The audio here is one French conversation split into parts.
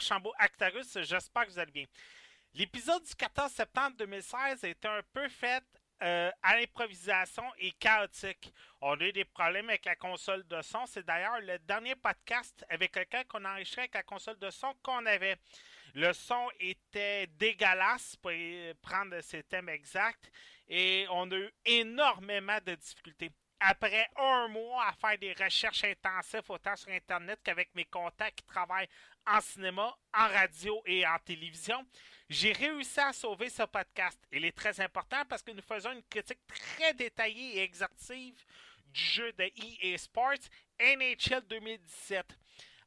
Archambault, Actarus, j'espère que vous allez bien. L'épisode du 14 septembre 2016 a été un peu fait euh, à l'improvisation et chaotique. On a eu des problèmes avec la console de son. C'est d'ailleurs le dernier podcast avec lequel on a avec la console de son qu'on avait. Le son était dégueulasse pour prendre ses thèmes exacts et on a eu énormément de difficultés après un mois à faire des recherches intensives autant sur Internet qu'avec mes contacts qui travaillent en cinéma, en radio et en télévision, j'ai réussi à sauver ce podcast. Il est très important parce que nous faisons une critique très détaillée et exhaustive du jeu de EA Sports NHL 2017.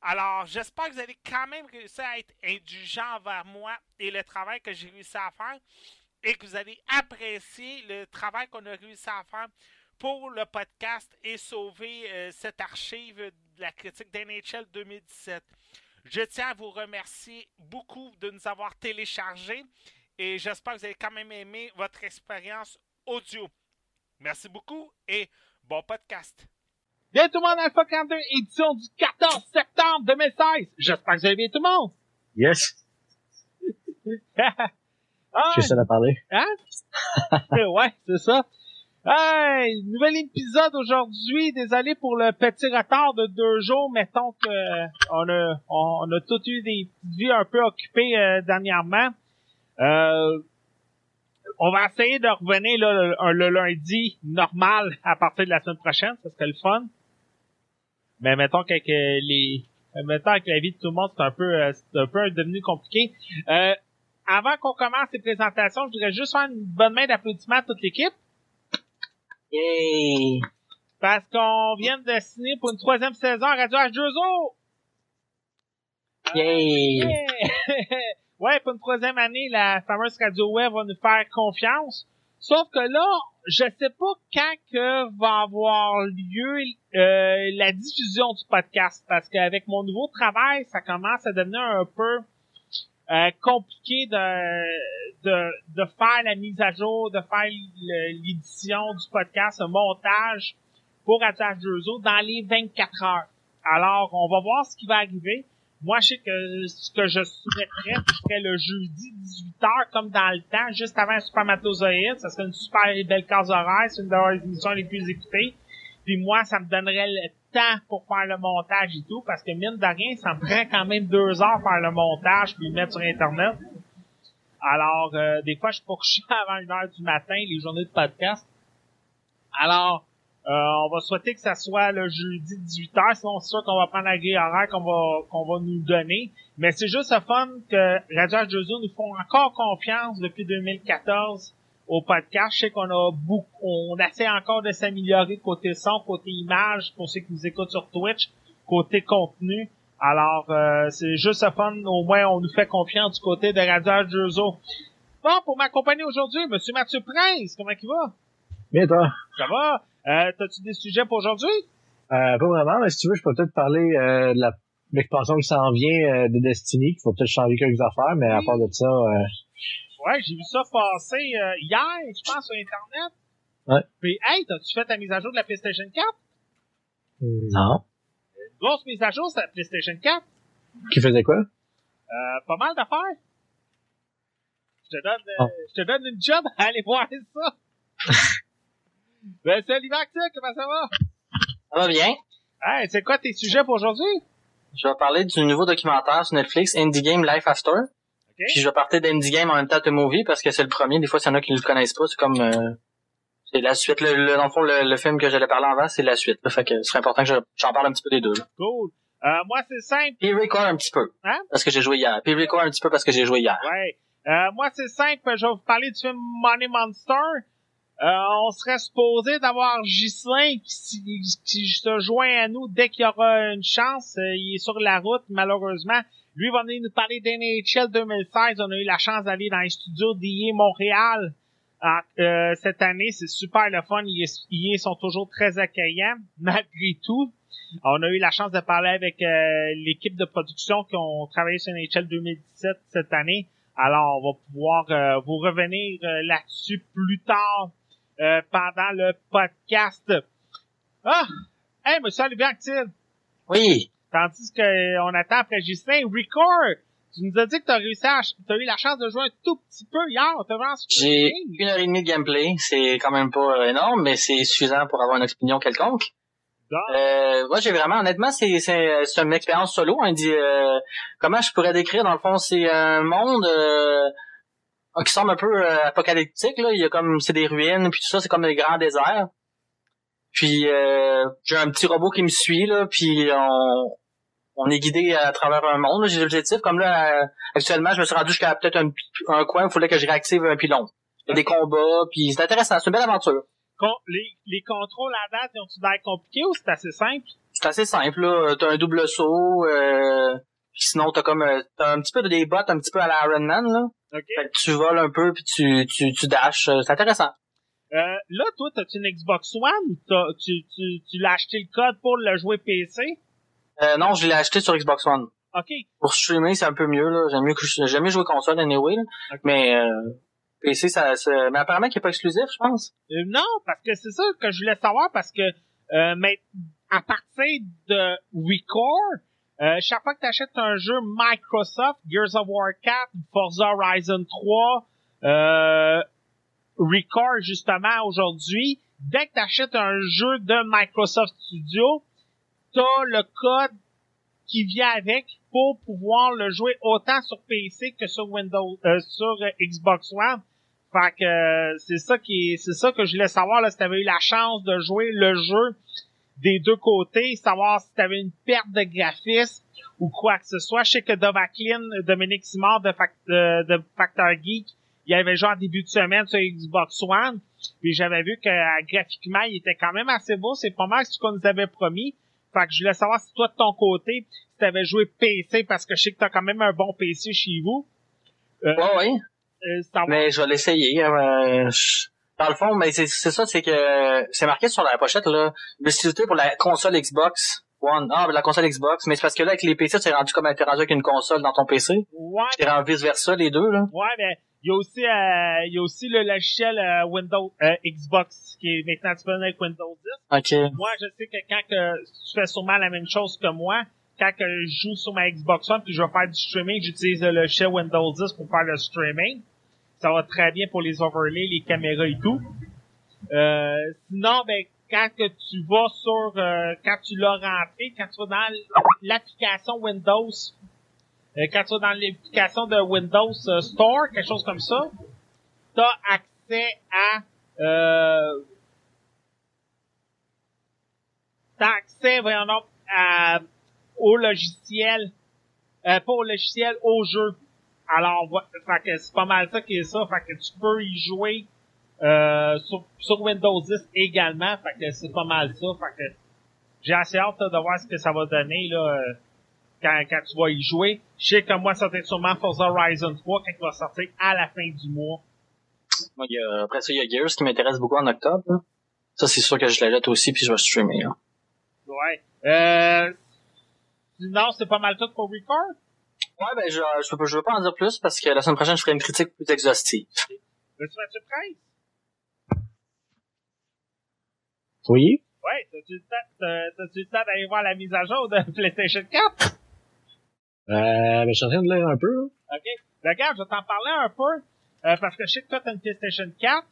Alors, j'espère que vous allez quand même réussir à être indulgent envers moi et le travail que j'ai réussi à faire et que vous allez apprécier le travail qu'on a réussi à faire pour le podcast et sauver euh, cette archive de la critique d'NHL 2017. Je tiens à vous remercier beaucoup de nous avoir téléchargés et j'espère que vous avez quand même aimé votre expérience audio. Merci beaucoup et bon podcast. Bien tout le monde, Alpha 42, édition du 14 septembre 2016. J'espère que vous allez bien tout le monde. Yes. ah, J'ai ça à parler. Hein? ouais, c'est ça. Hey, nouvel épisode aujourd'hui. Désolé pour le petit retard de deux jours. Mettons que euh, on a on, a tous eu des petites vies un peu occupées euh, dernièrement. Euh, on va essayer de revenir là, le, lundi normal à partir de la semaine prochaine. Ça serait le fun. Mais mettons qu'avec les mettons avec la vie de tout le monde, c'est un peu c'est un peu devenu compliqué. avant qu'on commence les présentations, je voudrais juste faire une bonne main d'applaudissement à toute l'équipe. Yay! Parce qu'on vient de signer pour une troisième saison à Radio H2O! Yay! ouais, pour une troisième année, la fameuse Radio Web va nous faire confiance. Sauf que là, je sais pas quand que va avoir lieu euh, la diffusion du podcast. Parce qu'avec mon nouveau travail, ça commence à devenir un peu euh, compliqué de, de, de faire la mise à jour, de faire l'édition du podcast, un montage pour Attache 2 dans les 24 heures. Alors, on va voir ce qui va arriver. Moi, je sais que ce que je souhaiterais, ce serait le jeudi 18h, comme dans le temps, juste avant Super Matozoïde. Ça serait une super belle case horaire. C'est une des émissions les plus écoutées. Puis moi, ça me donnerait le temps pour faire le montage et tout, parce que mine de rien, ça me prend quand même deux heures faire le montage puis le mettre sur Internet. Alors, euh, des fois, je suis pas couché avant une heure du matin, les journées de podcast. Alors, euh, on va souhaiter que ça soit le jeudi 18h, sinon c'est sûr qu'on va prendre la grille horaire qu'on va qu'on va nous donner. Mais c'est juste le fun que Radio Jozo nous font encore confiance depuis 2014 au podcast. Je sais qu'on a beaucoup, on essaie encore de s'améliorer côté son, côté image, pour ceux qui nous écoutent sur Twitch, côté contenu. Alors, euh, c'est juste fun. Au moins, on nous fait confiance du côté de Radio. Bon, pour m'accompagner aujourd'hui, Monsieur Mathieu Prince, comment il va? Bien, toi? Ça va? Euh, T'as-tu des sujets pour aujourd'hui? Euh, pas vraiment, mais si tu veux, je peux peut-être parler euh, de la l'expansion qui s'en vient euh, de Destiny, qu'il faut peut-être changer quelques affaires, mais à part de ça, euh, Ouais, j'ai vu ça passer euh, hier, je pense, sur Internet. Ouais. Puis, hey, t'as-tu fait ta mise à jour de la PlayStation 4? Non. Une grosse mise à jour, c'est la PlayStation 4. Qui faisait quoi? Euh, pas mal d'affaires. Je te donne, euh, Oh. je te donne une job à aller voir ça. ben, salut Max, comment ça va? Ça va bien. Hey, c'est quoi tes sujets pour aujourd'hui? Je vais parler du nouveau documentaire sur Netflix, Indie Game Life After. OK? Puis je vais parler d'Indie Game en même temps de Movie parce que c'est le premier. Des fois, s'il y en a qui ne le connaissent pas, c'est comme euh, c'est la suite. Le, le- dans le fond, le, le film que j'allais parler avant, c'est la suite. là. Fait que ce serait important que je- j'en parle un petit peu des deux. là. Cool. Euh, moi, c'est simple. Puis record un petit peu. Hein? Parce que j'ai joué hier. Puis record un petit peu parce que j'ai joué hier. Ouais. Euh, moi, c'est simple. Je vais vous parler du film Money Monster. Euh, on serait supposé d'avoir Ghislain qui, qui se joint à nous dès qu'il y aura une chance. Euh, il est sur la route, malheureusement. Lui va venir nous parler d'NHL 2016. On a eu la chance d'aller dans les studios d'IA Montréal Ah, euh, cette année. C'est super le fun. Ils, sont toujours très accueillants, malgré tout. On a eu la chance de parler avec euh, l'équipe de production qui ont travaillé sur NHL 2017 cette année. Alors, on va pouvoir euh, vous revenir là-dessus plus tard pendant le podcast. Ah! Hey, monsieur Olivier Actil! Oui. Tandis qu'on attend après Justin, Record! Tu nous as dit que t'as réussi à, t'as eu la chance de jouer un tout petit peu hier. Vraiment J'ai une heure et demie de gameplay. C'est quand même pas euh, énorme, mais c'est suffisant pour avoir une opinion quelconque. Euh, moi, j'ai vraiment, honnêtement, c'est c'est c'est une expérience solo. On dit euh, comment je pourrais décrire dans le fond, c'est un monde euh, qui semble un peu euh, apocalyptique. Là, il y a comme c'est des ruines, puis tout ça, c'est comme des grands déserts. Puis euh, j'ai un petit robot qui me suit là, puis on on est guidé à travers un monde. J'ai l'objectif, comme là, euh, actuellement, je me suis rendu jusqu'à peut-être un, un coin où il fallait que je réactive un pylône. Il y a des combats, puis c'est intéressant, c'est une belle aventure. Con- les, les contrôles à date, ont-tu l'air compliqués ou c'est assez simple? C'est assez simple, là. T'as un double saut, euh, puis sinon t'as comme euh, t'as un petit peu de des bottes un petit peu à la Iron Man, là. OK. Fait que tu voles un peu puis tu, tu, tu dashes. euh, C'est intéressant. Euh, là, toi, t'as-tu une Xbox One? T'as- tu, tu, tu l'as acheté le code pour le jouer PC? Euh, non, je l'ai acheté sur Xbox One. OK. Pour streamer, c'est un peu mieux, là. J'aime mieux que je- j'aime mieux jouer console anyway, là. Ok. Mais euh, PC, ça, ça- Mais apparemment qu'il est pas exclusif, je pense. Euh, non, parce que c'est ça que je voulais savoir, parce que euh, mais à partir de Record, euh, chaque fois que tu achètes un jeu Microsoft, Gears of War 4, Forza Horizon 3, euh, Record justement aujourd'hui, dès que tu achètes un jeu de Microsoft Studio, tu as le code qui vient avec pour pouvoir le jouer autant sur PC que sur Windows, euh, sur euh, Xbox One. Fait que euh, c'est ça qui est, c'est ça que je voulais savoir là, si t'avais eu la chance de jouer le jeu des deux côtés, savoir si t'avais une perte de graphisme ou quoi que ce soit. Je sais que Dovaclin, Dominique Simard de, Fac- de, Factor Geek, il avait joué en début de semaine sur Xbox One, puis j'avais vu que euh, graphiquement, il était quand même assez beau. C'est pas mal ce qu'on nous avait promis. Fait que je voulais savoir si toi de ton côté, si t'avais joué PC, parce que je sais que t'as quand même un bon PC chez vous. Euh, ouais. euh, Mais je vais l'essayer. euh, je- Dans le fond, mais c'est ça, c'est que c'est marqué sur la pochette là, l'utilité pour la console Xbox One. Ah, la console Xbox, mais c'est parce que là avec les PC, t'es rendu comme t'es rendu avec une console dans ton PC. Ouais, T'es rendu vice versa les deux là. Ouais, mais il y a aussi euh, il y a aussi le logiciel euh, Windows euh, Xbox qui est maintenant disponible avec Windows 10. Ok. Moi, je sais que quand que tu fais sûrement la même chose que moi, quand que je joue sur ma Xbox One puis je vais faire du streaming, j'utilise le logiciel Windows 10 pour faire le streaming. Ça va très bien pour les overlays, les caméras et tout. Euh, sinon, ben quand que tu vas sur euh, quand tu l'as rentré, quand tu vas dans l'application Windows, quand tu vas dans l'application de Windows euh, Store, quelque chose comme ça, tu as accès à euh, t'as accès, voyons donc, à, au logiciel, euh, pas au logiciel, au jeu. Alors, fait que c'est pas mal ça qui est ça, fait que tu peux y jouer euh, sur, Windows 10 également, fait que c'est pas mal ça, fait que j'ai assez hâte de voir ce que ça va donner là euh, quand, quand tu vas y jouer. Je sais que moi, ça va être sûrement Forza Horizon 3 quand il va sortir à la fin du mois. Moi, il y a- après ça, il y a Gears qui m'intéresse beaucoup en octobre. là. Ça, c'est sûr que je l'achète aussi puis je vais streamer. Là. Ouais. Euh, sinon, c'est pas mal tout pour Record? Ouais, ben, je, je, veux, je veux pas en dire plus parce que la semaine prochaine, je ferai une critique plus exhaustive. Veux-tu Mathieu Price? Oui? Ouais, t'as-tu le temps, t'as-tu le temps d'aller voir la mise à jour de PlayStation 4? Euh, ben, je suis en train de lire un peu, là. OK. Regarde, je vais t'en parler un peu, euh, parce que je sais que toi, t'as une PlayStation 4.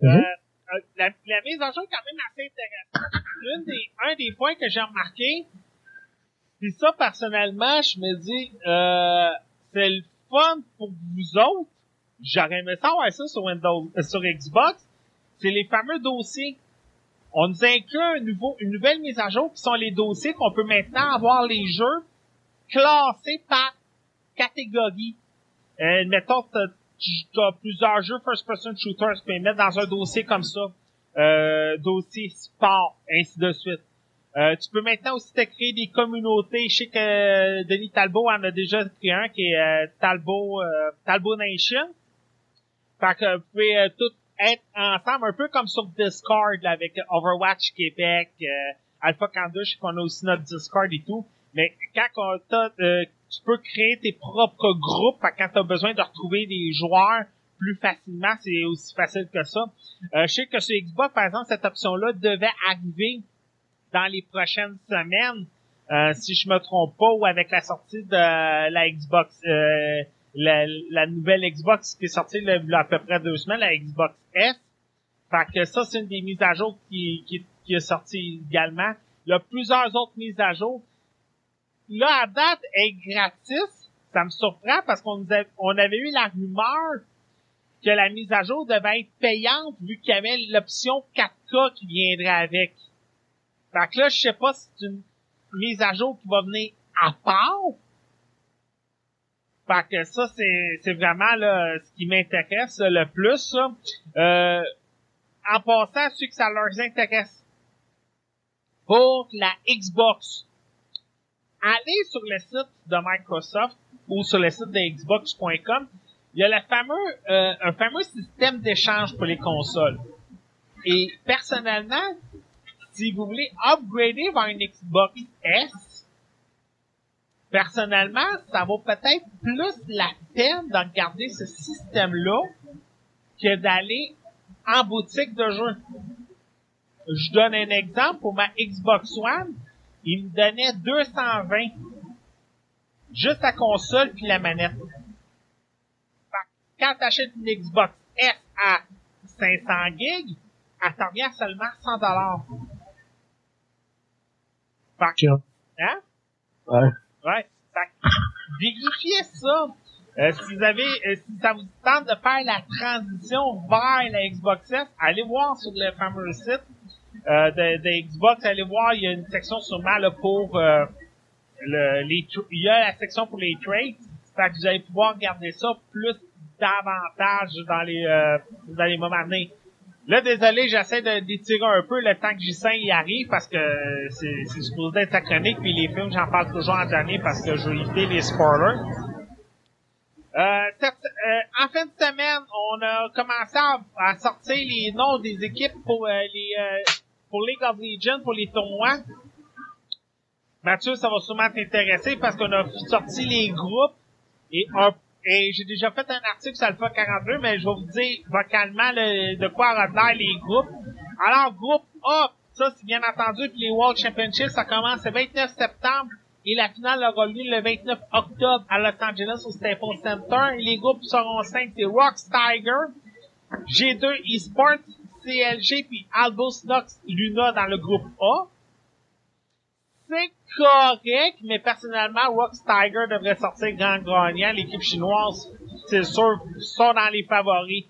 Mhm. euh, euh, la, la mise à jour est quand même assez intéressante. Des, un des points que j'ai remarqué, puis ça, personnellement, je me dis, euh, c'est le fun pour vous autres. J'aurais aimé savoir ça sur Windows, euh, sur Xbox. C'est les fameux dossiers. On nous inclut un nouveau, une nouvelle mise à jour qui sont les dossiers qu'on peut maintenant avoir les jeux classés par catégorie. Euh, mettons, t'as, t'as plusieurs jeux first-person shooters, tu peux les mettre dans un dossier comme ça. Euh, dossier sport, ainsi de suite. Euh, tu peux maintenant aussi te créer des communautés. Je sais que euh, Denis Talbot en a déjà créé un qui est euh, Talbot, euh, Talbot Nation. Fait que vous pouvez euh, tous être ensemble, un peu comme sur Discord avec Overwatch Québec, Alpha Canada, je sais qu'on a aussi notre Discord et tout. Mais quand euh, tu peux créer tes propres groupes, quand tu as besoin de retrouver des joueurs plus facilement, c'est aussi facile que ça. Euh, je sais que sur Xbox, par exemple, cette option-là devait arriver dans les prochaines semaines, euh, si je me trompe pas, ou avec la sortie de la Xbox, euh, la, la nouvelle Xbox qui est sortie à peu près deux semaines, la Xbox S. Fait que ça, c'est une des mises à jour qui, qui, qui est sortie également. Il y a plusieurs autres mises à jour. Là, à date, est gratis. Ça me surprend parce qu'on avait eu la rumeur que la mise à jour devait être payante vu qu'il y avait l'option 4K qui viendrait avec. Fait que là, je sais pas si c'est une mise à jour qui va venir à part. Fait que ça, c'est, vraiment là, ce qui m'intéresse le plus. Euh, en passant, ceux que ça leur intéresse. Pour la Xbox, allez sur le site de Microsoft ou sur le site de Xbox.com. Il y a le fameux, euh, un fameux système d'échange pour les consoles. Et personnellement, si vous voulez upgrader vers une Xbox S, personnellement, ça vaut peut-être plus la peine de regarder ce système-là que d'aller en boutique de jeux. Je donne un exemple pour ma Xbox One, il me donnait 220 juste la console puis la manette. Fait que quand t'achètes une Xbox S à 500 gigs, elle t'en revient à seulement 100 dollars. Fait hein? Ouais. Ouais. Fait vérifiez ça. Euh, si vous avez, euh, si ça vous tente de faire la transition vers la Xbox S, allez voir sur le fameux site euh, de, Xbox, allez voir, il y a une section sûrement là, pour euh, le, les, il y a la section pour les trades. Fait que vous allez pouvoir regarder ça plus davantage dans les euh, dans les moments à venir. Là, désolé, j'essaie de d'étirer un peu le temps que J5 y arrive parce que c'est supposé être sa chronique, puis les films, j'en parle toujours en dernier parce que je veux éviter les spoilers. Euh, euh, en fin de semaine, on a commencé à, à sortir les noms des équipes pour euh, les euh, pour League of Legends, pour les tournois. Mathieu, ça va sûrement t'intéresser parce qu'on a sorti les groupes et, et j'ai déjà fait un article sur Alpha 42, mais je vais vous dire vocalement le- de quoi retenir les groupes. Alors, groupe A, ça c'est bien entendu, puis les World Championships, ça commence le 29 septembre et la finale aura lieu le 29 octobre à Los Angeles au Staples Center. Les groupes seront cinq, c'est Rocks Tiger, G2 Esports, CLG, puis Albus Nox Luna dans le groupe A. C'est correct, mais personnellement, Rocks Tiger devrait sortir grand gagnant. L'équipe chinoise, c'est sûr, sont dans les favoris.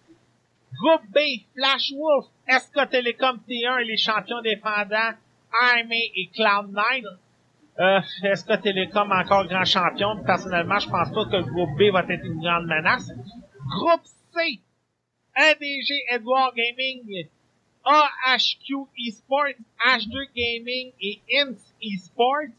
Groupe B, Flash Wolf, SK Telecom T1 et les champions défendants, AMA et Cloud9. Euh, SK Telecom encore grand champion. Personnellement, je pense pas que le groupe B va être une grande menace. Groupe C, ADG Edward Gaming, AHQ Esports, H2 Gaming et INS Esports.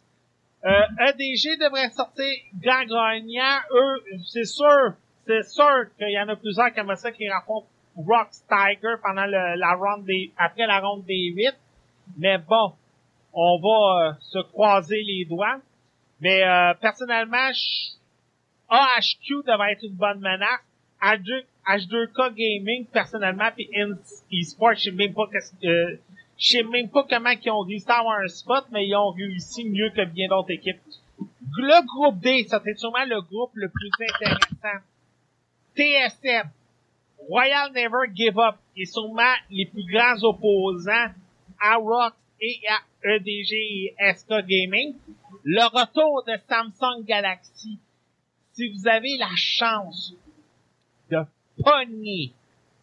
Euh, EDG devrait sortir gagnant. Eux, c'est sûr, c'est sûr qu'il y en a plusieurs comme ça qui rencontrent Rocks Tiger pendant la ronde des, après la ronde des 8. Mais bon, on va euh, se croiser les doigts. Mais euh, personnellement, AHQ devrait être une bonne menace. H2, k Gaming, personnellement, puis eSports, je sais même pas euh, je sais même pas comment ils ont réussi à avoir un spot, mais ils ont réussi mieux que bien d'autres équipes. Le groupe D, c'est sûrement le groupe le plus intéressant. TSM, Royal Never Give Up, et sûrement les plus grands opposants à Rock et à EDG et SK Gaming. Le retour de Samsung Galaxy. Si vous avez la chance de pogner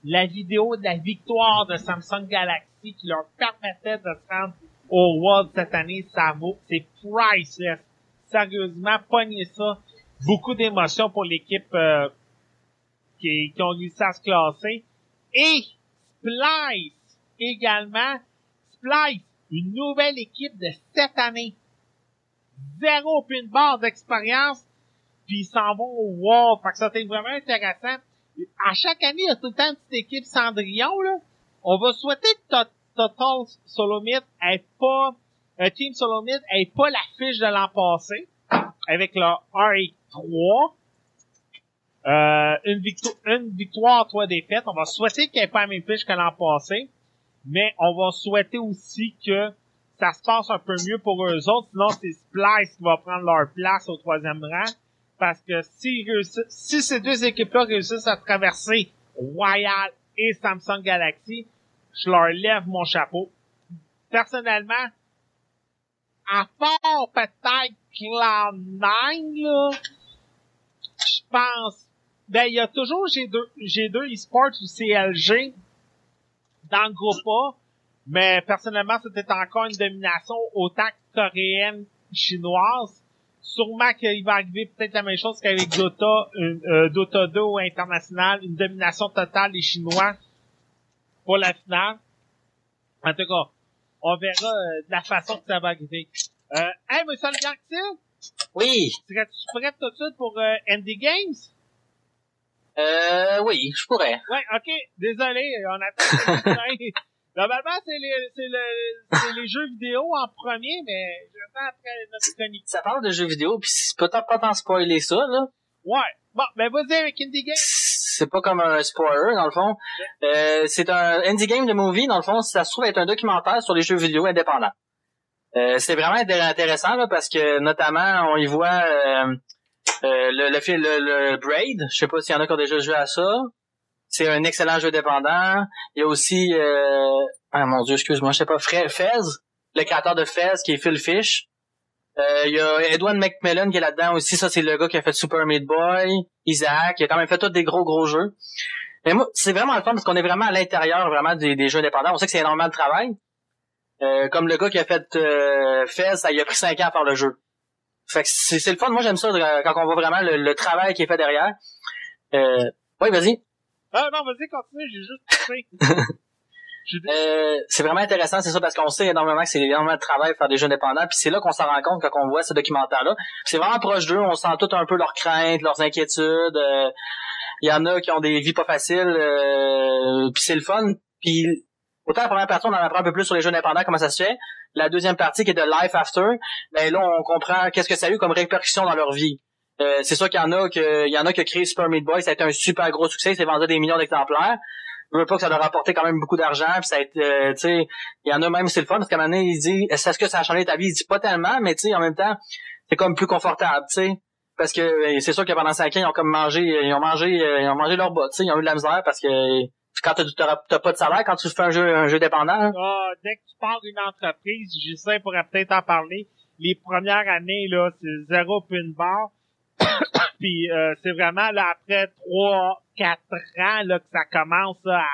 la vidéo de la victoire de Samsung Galaxy qui leur permettait de se rendre au World cette année, ça vaut, c'est priceless. Sérieusement, pognez ça. Beaucoup d'émotions pour l'équipe euh, qui, qui ont réussi à se classer. Et Splice également. Splice, une nouvelle équipe de cette année. Zéro barre d'expérience, puis ils s'en vont au World. Fait que ça c'est vraiment intéressant. À chaque année, il y a tout le temps une petite équipe Cendrillon, là. On va souhaiter que Total Solomid ait pas, un Team Solomid ait pas la fiche de l'an passé, avec leur RA3. Euh, une, victoire, une victoire, trois défaites. On va souhaiter qu'il n'y ait pas la même fiche que l'an passé. Mais on va souhaiter aussi que ça se passe un peu mieux pour eux autres. Sinon, c'est Splice qui va prendre leur place au troisième rang. Parce que si, si ces deux équipes-là réussissent à traverser Royal et Samsung Galaxy, je leur lève mon chapeau. Personnellement, à part peut-être Cloud9, là, je pense ben, il y a toujours G2, G2 eSports ou CLG dans le groupe A, mais personnellement, c'était encore une domination autant coréenne, chinoise. Sûrement qu'il va arriver peut-être la même chose qu'avec Dota, euh, Dota 2 ou international, une domination totale des Chinois pour la finale. En tout cas, on verra euh, de la façon que ça va arriver. Euh, hey, monsieur le Oui. Serais-tu prêt tout de suite pour euh, Indie Games? Euh, oui, je pourrais. Ouais, ok. Désolé, on a Normalement, c'est les, c'est le, c'est les jeux vidéo en premier, mais j'attends après notre chronique. Ça parle de jeux vidéo, pis c'est peut-être pas tant spoiler ça, là. Ouais. Bon, ben vas-y avec Indie Game. C'est pas comme un spoiler, dans le fond. Euh, c'est un Indie Game de movie, dans le fond, ça se trouve être un documentaire sur les jeux vidéo indépendants. Euh, c'est vraiment intéressant, là, parce que, notamment, on y voit, euh, euh, le, le, le, le, Braid, je sais pas s'il y en a qui ont déjà joué à ça. C'est un excellent jeu dépendant. Il y a aussi, euh... ah mon dieu, excuse-moi, je sais pas, Fez, le créateur de Fez, qui est Phil Fish. Euh, il y a Edwin McMillan qui est là-dedans aussi. Ça, c'est le gars qui a fait Super Meat Boy, Isaac, qui a quand même fait tous des gros, gros jeux. Mais moi, c'est vraiment le fun parce qu'on est vraiment à l'intérieur vraiment des, jeux indépendants. On sait que c'est énormément de travail. Euh, comme le gars qui a fait euh, Fez, ça il a pris cinq ans à faire le jeu. Fait que c'est le fun. Moi, j'aime ça quand on voit vraiment le, travail qui est fait derrière. Euh, oui, vas-y. Ah non, vas-y, continue, j'ai juste euh, c'est vraiment intéressant, c'est ça, parce qu'on sait énormément que c'est énormément de travail faire des jeux indépendants, puis c'est là qu'on s'en rend compte quand on voit ce documentaire-là. C'est vraiment proche d'eux, on sent tout un peu leurs craintes, leurs inquiétudes. Euh, il y en a qui ont des vies pas faciles, euh, puis c'est le fun. Puis autant la première partie, on en apprend un peu plus sur les jeux indépendants, comment ça se fait la deuxième partie qui est de Life After, ben là on comprend qu'est-ce que ça a eu comme répercussion dans leur vie. Euh, c'est sûr qu'il y en a que il y en a qui créé Super Meat Boy, ça a été un super gros succès, c'est vendu des millions d'exemplaires. Je veux pas que ça leur a rapporté quand même beaucoup d'argent, puis ça a été, euh, tu sais, il y en a même c'est le fun parce qu'à un moment donné il dit est-ce que ça a changé ta vie, il dit pas tellement, mais tu sais en même temps c'est comme plus confortable, tu sais. Parce que euh, c'est sûr que pendant cinq ans, ils ont comme mangé, ils ont mangé, ils ont mangé leur bottes, tu sais, ils ont eu de la misère parce que quand t'as pas de salaire, quand tu fais un jeu, un jeu dépendant. Hein? Ah, dès que tu pars d'une entreprise, je sais, pourrait peut-être en parler. Les premières années, là, c'est zéro puis une barre. Puis euh, c'est vraiment là après trois, quatre ans là que ça commence à,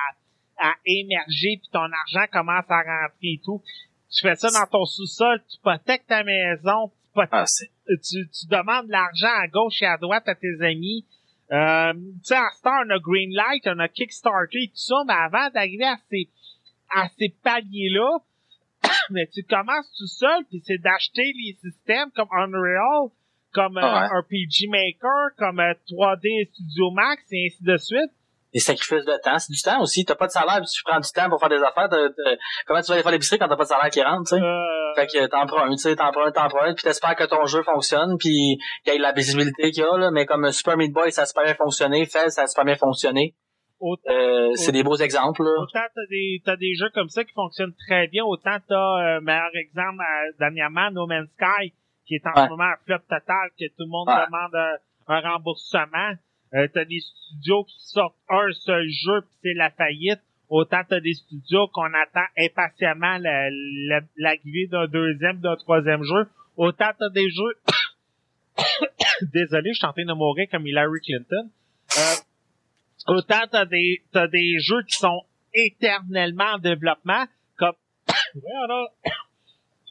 à émerger puis ton argent commence à rentrer et tout. Tu fais ça dans ton sous-sol, tu hypothèques ta maison, tu, ah, tu, tu demandes l'argent à gauche et à droite à tes amis. Euh, tu sais, à Star, on a Greenlight, on a Kickstarter et tout ça, mais avant d'arriver à ces, à ces paliers-là, mais tu commences tout seul, puis c'est d'acheter les systèmes comme Unreal, comme euh, RPG Maker, comme 3D euh, Studio Max, et ainsi de suite. des sacrifices de temps. C'est du temps aussi. T'as pas de salaire, puis tu prends du temps pour faire des affaires. comment tu vas aller faire l'épicerie quand t'as pas de salaire qui rentre, tu sais? Euh... Fait que t'empruntes, tu sais, t'empruntes, t'empruntes, puis t'espères que ton jeu fonctionne, puis qu'il y ait la visibilité qu'il y a, là. Mais comme Super Meat Boy, ça a super bien fonctionné. Fez, ça a super bien fonctionné. Euh, c'est des beaux exemples. Là. Autant t'as des t'as des jeux comme ça qui fonctionnent très bien, autant t'as euh, meilleur exemple euh, dernièrement No Man's Sky qui est en ce moment un flop total que tout le monde demande un remboursement. Euh, t'as des studios qui sortent un seul jeu puis c'est la faillite. Autant t'as des studios qu'on attend impatiemment l'arrivée d'un deuxième, d'un troisième jeu. Autant t'as des jeux. Désolé, je suis en train de mourir comme Hillary Clinton. Euh, autant t'as des t'as des jeux qui sont éternellement en développement, comme voilà.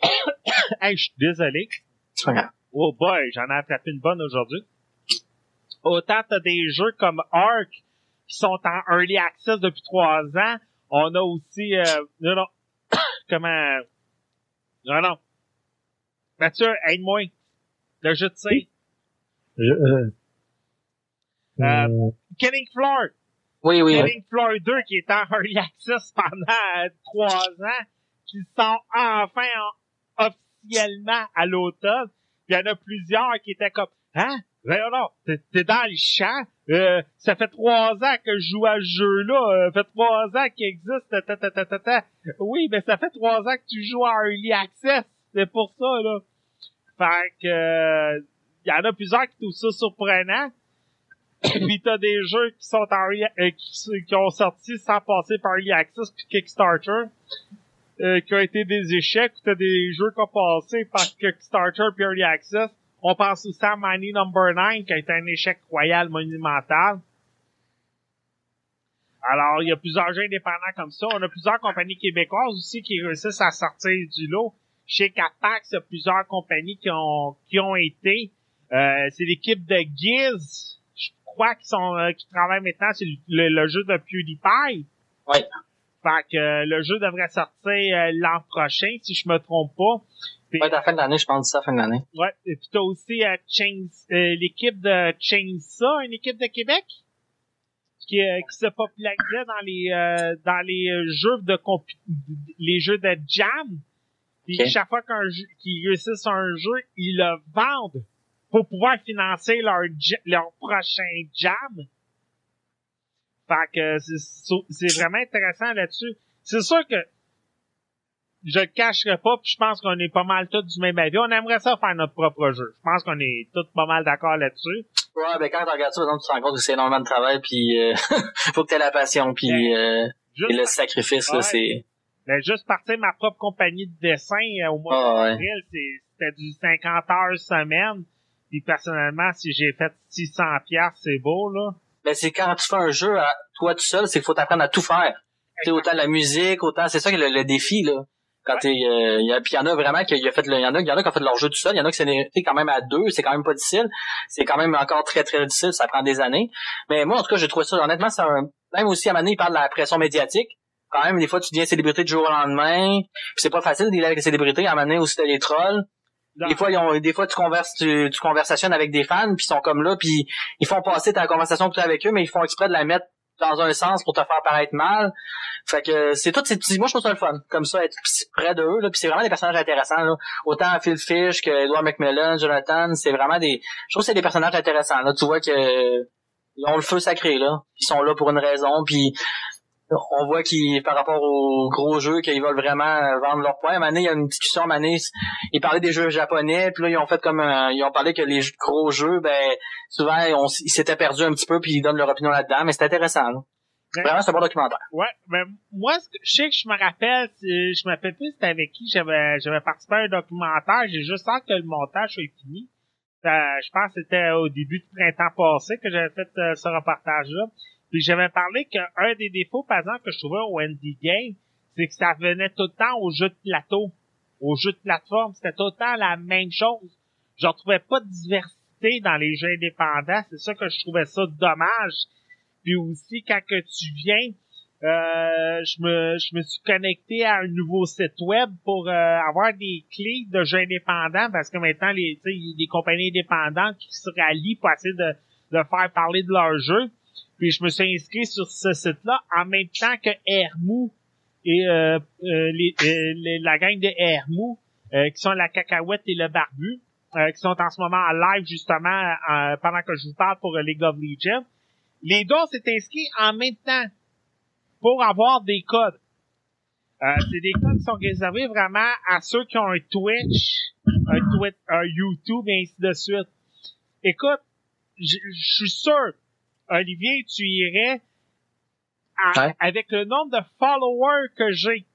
hey, je suis désolé. Oh boy, j'en ai attrapé une bonne aujourd'hui. Autant t'as des jeux comme Ark qui sont en early access depuis trois ans. On a aussi euh, non non comment? Non non Mathieu aide-moi le jeu de sais. Euh, euh, euh, Killing Floor. Oui, oui. Killing Floor 2 qui est en early access pendant trois ans, qui sort enfin officiellement à l'automne. Il y en a plusieurs qui étaient comme, hein? Ben non, t'es dans le champ. Euh, ça fait trois ans que je joue à ce jeu-là. ça fait trois ans qu'il existe. Ta, ta, ta, oui, mais ça fait trois ans que tu joues à Early Access. C'est pour ça, là. Fait que, il y en a plusieurs qui trouvent ça surprenant. puis t'as des jeux qui sont en euh, qui, qui, ont sorti sans passer par Early Access puis Kickstarter euh, qui ont été des échecs ou t'as des jeux qui ont passé par Kickstarter puis Early Access on pense aussi à Money Number 9 qui a été un échec royal monumental alors il y a plusieurs jeux indépendants comme ça on a plusieurs compagnies québécoises aussi qui réussissent à sortir du lot chez Capax il y a plusieurs compagnies qui ont qui ont été euh, c'est l'équipe de Giz crois qu'ils sont euh, qui travaillent maintenant sur le, jeu de PewDiePie. Oui. Fait que euh, le jeu devrait sortir euh, l'an prochain, si je me trompe pas. Puis, ouais, à la fin de l'année, je pense ça, fin de l'année. Ouais. Et puis t'as aussi l'équipe de Chainsaw, une équipe de Québec, qui, qui se popularisait dans les dans les jeux de les jeux de jam. Puis chaque fois qu'un jeu qu'ils réussissent un jeu, ils le vendent pour pouvoir financer leur, leur prochain jam. Fait que c'est vraiment intéressant là-dessus. C'est sûr que je le cacherai pas, puis je pense qu'on est pas mal tous du même avis. On aimerait ça faire notre propre jeu. Je pense qu'on est tous pas mal d'accord là-dessus. Ouais, ben quand tu regardes ça, tu te rends compte que c'est énormément de travail, puis euh, faut que tu aies la passion, puis euh, le sacrifice, là, c'est... Ben, juste partir ma propre compagnie de dessin euh, au mois ah, d'avril, c'était du 50 heures semaine. Puis personnellement, si j'ai fait 600 pièces, c'est beau là. Ben c'est quand tu fais un jeu à toi tout seul, c'est qu'il faut t'apprendre à tout faire. Tu autant la musique, autant c'est ça le, le défi là. Quand t'es euh, y a puis y en a vraiment qui a fait le, y en a y en a qui ont fait leur jeu tout seul, y en a qui c'est quand même à deux, c'est quand même pas difficile. C'est quand même encore très très difficile, ça prend des années. Mais moi en tout cas, j'ai trouvé ça honnêtement c'est un même aussi à un il parle de la pression médiatique quand même, des fois, tu deviens célébrité du jour au lendemain. c'est pas facile de dealer avec les célébrités. À un aussi, t'as les trolls. Des fois, ils ont, des fois, tu converses, tu, tu conversationnes avec des fans, puis ils sont comme là, puis ils font passer ta conversation que tu as avec eux, mais ils font exprès de la mettre dans un sens pour te faire paraître mal. Fait que c'est tout ces petits. Moi, je trouve ça le fun, comme ça, être près d'eux. Là, puis c'est vraiment des personnages intéressants. Là. Autant Phil Fish que Edward McMillan, Jonathan, c'est vraiment des. Je trouve que c'est des personnages intéressants. Là, tu vois que ils ont le feu sacré là. Ils sont là pour une raison. Puis on voit qu'ils, par rapport aux gros jeux, qu'ils veulent vraiment vendre leur point. À il y a une discussion, à ils parlaient des jeux japonais, puis là, ils ont fait comme, ils ont parlé que les gros jeux, ben, souvent, ils s'étaient perdus un petit peu, puis ils donnent leur opinion là-dedans, mais c'est intéressant, là. Vraiment, c'est un bon documentaire. Ouais, mais moi, je sais que je me rappelle, je me rappelle plus c'était avec qui j'avais, j'avais participé à un documentaire, j'ai juste hâte que le montage soit fini. Euh, je pense que c'était au début du printemps passé que j'avais fait euh, ce reportage-là. Puis j'avais parlé qu'un des défauts, par exemple, que je trouvais au Indie Game, c'est que ça venait tout le temps au jeu de plateau, au jeu de plateforme. C'était tout le temps la même chose. Je retrouvais pas de diversité dans les jeux indépendants. C'est ça que je trouvais ça dommage. Puis aussi, quand que tu viens, euh, je me je me suis connecté à un nouveau site web pour euh, avoir des clés de jeux indépendants parce que maintenant les les compagnies indépendantes qui se rallient pour essayer de, de faire parler de leur jeu Puis je me suis inscrit sur ce site-là en même temps que Hermou et euh, euh, les, la gang de Hermou, qui sont la cacahuète et le barbu, qui sont en ce moment en live justement pendant que je vous parle pour League of Legends. Les deux s'est inscrits en même temps pour avoir des codes. Euh, c'est des codes qui sont réservés vraiment à ceux qui ont un Twitch, un, Twitch, un YouTube et ainsi de suite. Écoute, je suis sûr, Olivier, tu irais avec le nombre de followers que j'ai.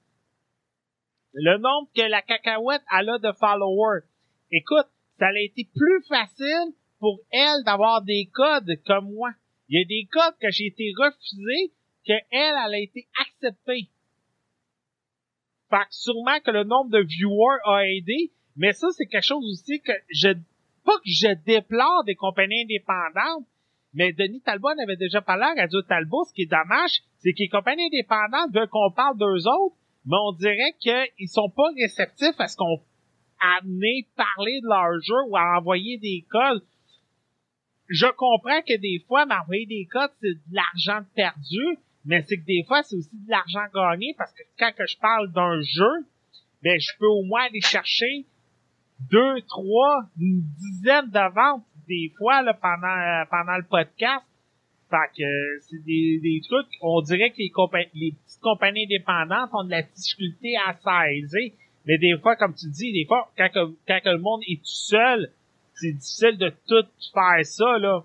Le nombre que la cacahuète a là de followers. Écoute, ça a été plus facile pour elle d'avoir des codes comme moi. Il y a des codes que j'ai été refusé, que elle, elle a été acceptée. Fait que sûrement que le nombre de viewers a aidé, mais ça, c'est quelque chose aussi que je, pas que je déplore des compagnies indépendantes, mais Denis Talbot en avait déjà parlé à Radio Talbot. Ce qui est dommage, c'est que les compagnies indépendantes veulent qu'on parle d'eux autres, mais on dirait qu'ils sont pas réceptifs à ce qu'on amener parler de leur jeu ou à envoyer des codes. Je comprends que des fois, m'envoyer des codes, c'est de l'argent perdu, mais c'est que des fois, c'est aussi de l'argent gagné parce que quand que je parle d'un jeu, ben, je peux au moins aller chercher deux, trois, une dizaine de ventes des fois là, pendant, euh, pendant le podcast. Fait que euh, c'est des, des trucs, on dirait que les, les petites compagnies indépendantes ont de la difficulté à saisir. Mais des fois, comme tu dis, des fois, quand, quand le monde est tout seul, c'est difficile de tout faire ça, là.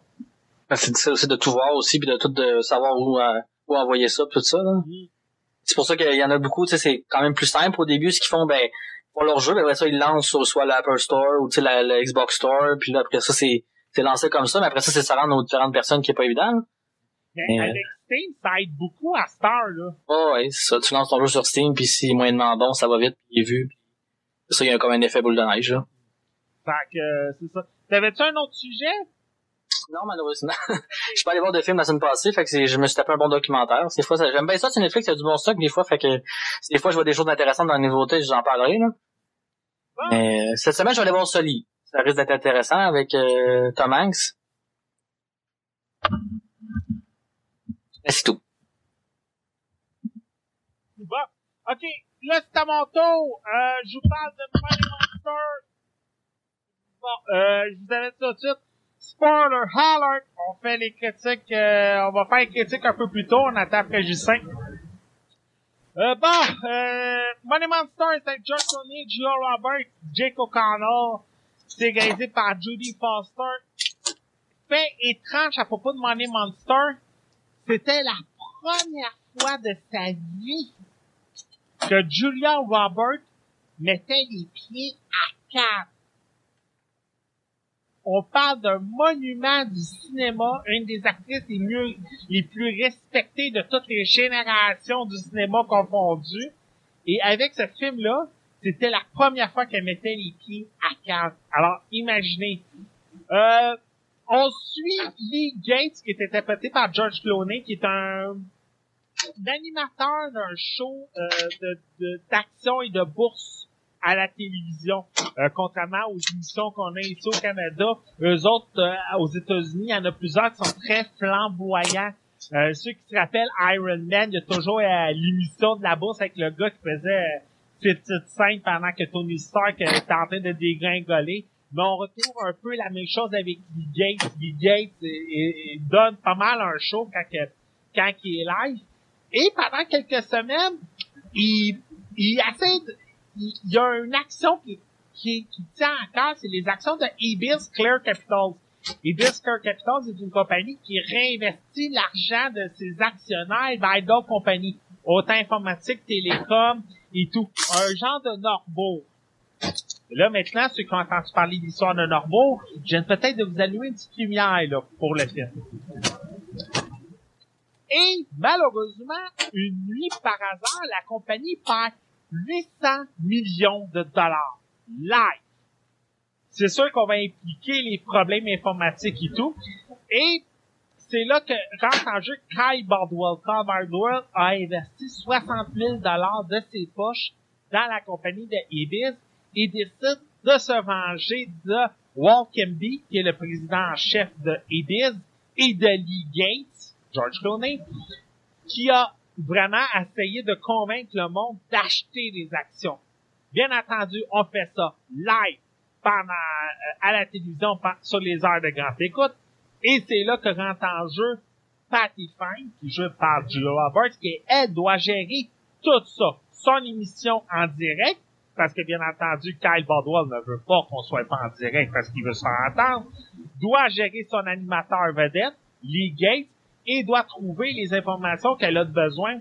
Ben, c'est difficile aussi de tout voir aussi, puis de tout de savoir où, euh, envoyer ça, tout ça. Là. Mm. C'est pour ça qu'il y en a beaucoup, tu sais, c'est quand même plus simple au début. Ce qu'ils font, ben, pour leur jeu, ben, après ça, ils lancent sur soit l'Apple Store ou tu sais, la, la, Xbox Store, puis là, après ça, c'est, c'est lancé comme ça, mais après ça, c'est ça rendre aux différentes personnes qui est pas évident. Mais avec Steam, ça aide beaucoup à Star, là. Oh, ouais, c'est ça. Tu lances ton jeu sur Steam, puis si moyennement bon, ça va vite, puis il est vu. Puis ça, il y a comme un effet boule de neige, là. Fait que, euh, c'est ça. T'avais-tu un autre sujet? Non, malheureusement. je suis pas allé voir de film la semaine passée, fait que je me suis tapé un bon documentaire. Des fois, j'aime bien ça, c'est Netflix, il y a du bon stock, des fois, fait que des fois, je vois des choses intéressantes dans la nouveauté, je vous en parlerai, là. Mais cette semaine, je vais aller voir Soli. Ça risque d'être intéressant avec euh, Tom Hanks. c'est tout. Bon. OK. Là, c'est à mon tour. Euh, je vous parle de Money Monster. Bon, euh, je vous avais tout de suite. Spoiler alert! On fait les critiques, euh, on va faire les critiques un peu plus tôt, on attend après J5. Euh, bon, euh, Money Monster, c'est John Tony, Gio Robert, Jake O'Connell, c'est réalisé par Judy Foster. Fait étrange à propos de Money Monster, c'était la première fois de sa vie que Julia Roberts mettait les pieds à quatre on parle d'un monument du cinéma, une des actrices les mieux, les plus respectées de toutes les générations du cinéma confondu. Et avec ce film-là, c'était la première fois qu'elle mettait les pieds à Cannes. Alors, imaginez. Euh, on suit Lee Gates, qui est interprété par George Clooney, qui est un, animateur d'un show euh, d'action et de bourse à la télévision. Euh, contrairement aux émissions qu'on a ici au Canada, eux autres, euh, aux États-Unis, il y en a plusieurs qui sont très flamboyants. Euh, ceux qui se rappellent Iron Man, il y a toujours l'émission de la bourse avec le gars qui faisait petite scène pendant que Tony Stark était en train de dégringoler. Mais on retrouve un peu la même chose avec Lee Gates. Lee Gates il, donne pas mal un show quand, quand il est live. Et pendant quelques semaines, il, il essaie de, il y a une action qui, qui, qui tient cœur, c'est les actions de Ibis Clear Capital. Ibis Clear Capital, c'est une compagnie qui réinvestit l'argent de ses actionnaires dans d'autres compagnies, autant informatique, télécom et tout. Un genre de Norbourg. Là, maintenant, ceux qui ont entendu parler de l'histoire de Norbourg, je viens peut-être de vous allumer une petite lumière là, pour le film. Et malheureusement, une nuit par hasard, la compagnie perd 800 millions de dollars live. C'est sûr qu'on va impliquer les problèmes informatiques et tout. Et c'est là que rentre en jeu Kai Bardwell. Kai Bardwell a investi 60 000 dollars de ses poches dans la compagnie de Ibis et décide de se venger de Walt Kemby, qui est le président en chef de Ibis, et de Lee Gates, George Clooney, qui a vraiment essayé de convaincre le monde d'acheter des actions. Bien entendu, on fait ça live pendant euh, à la télévision sur les heures de grande écoute. Et c'est là que rentre en jeu Patty Fine, qui joue par Julia Roberts, qui elle doit gérer tout ça. Son émission en direct, parce que bien entendu, Kyle Baldwin ne veut pas qu'on soit pas en direct parce qu'il veut se faire entendre, doit gérer son animateur vedette, Lee Gates, et doit trouver les informations qu'elle a besoin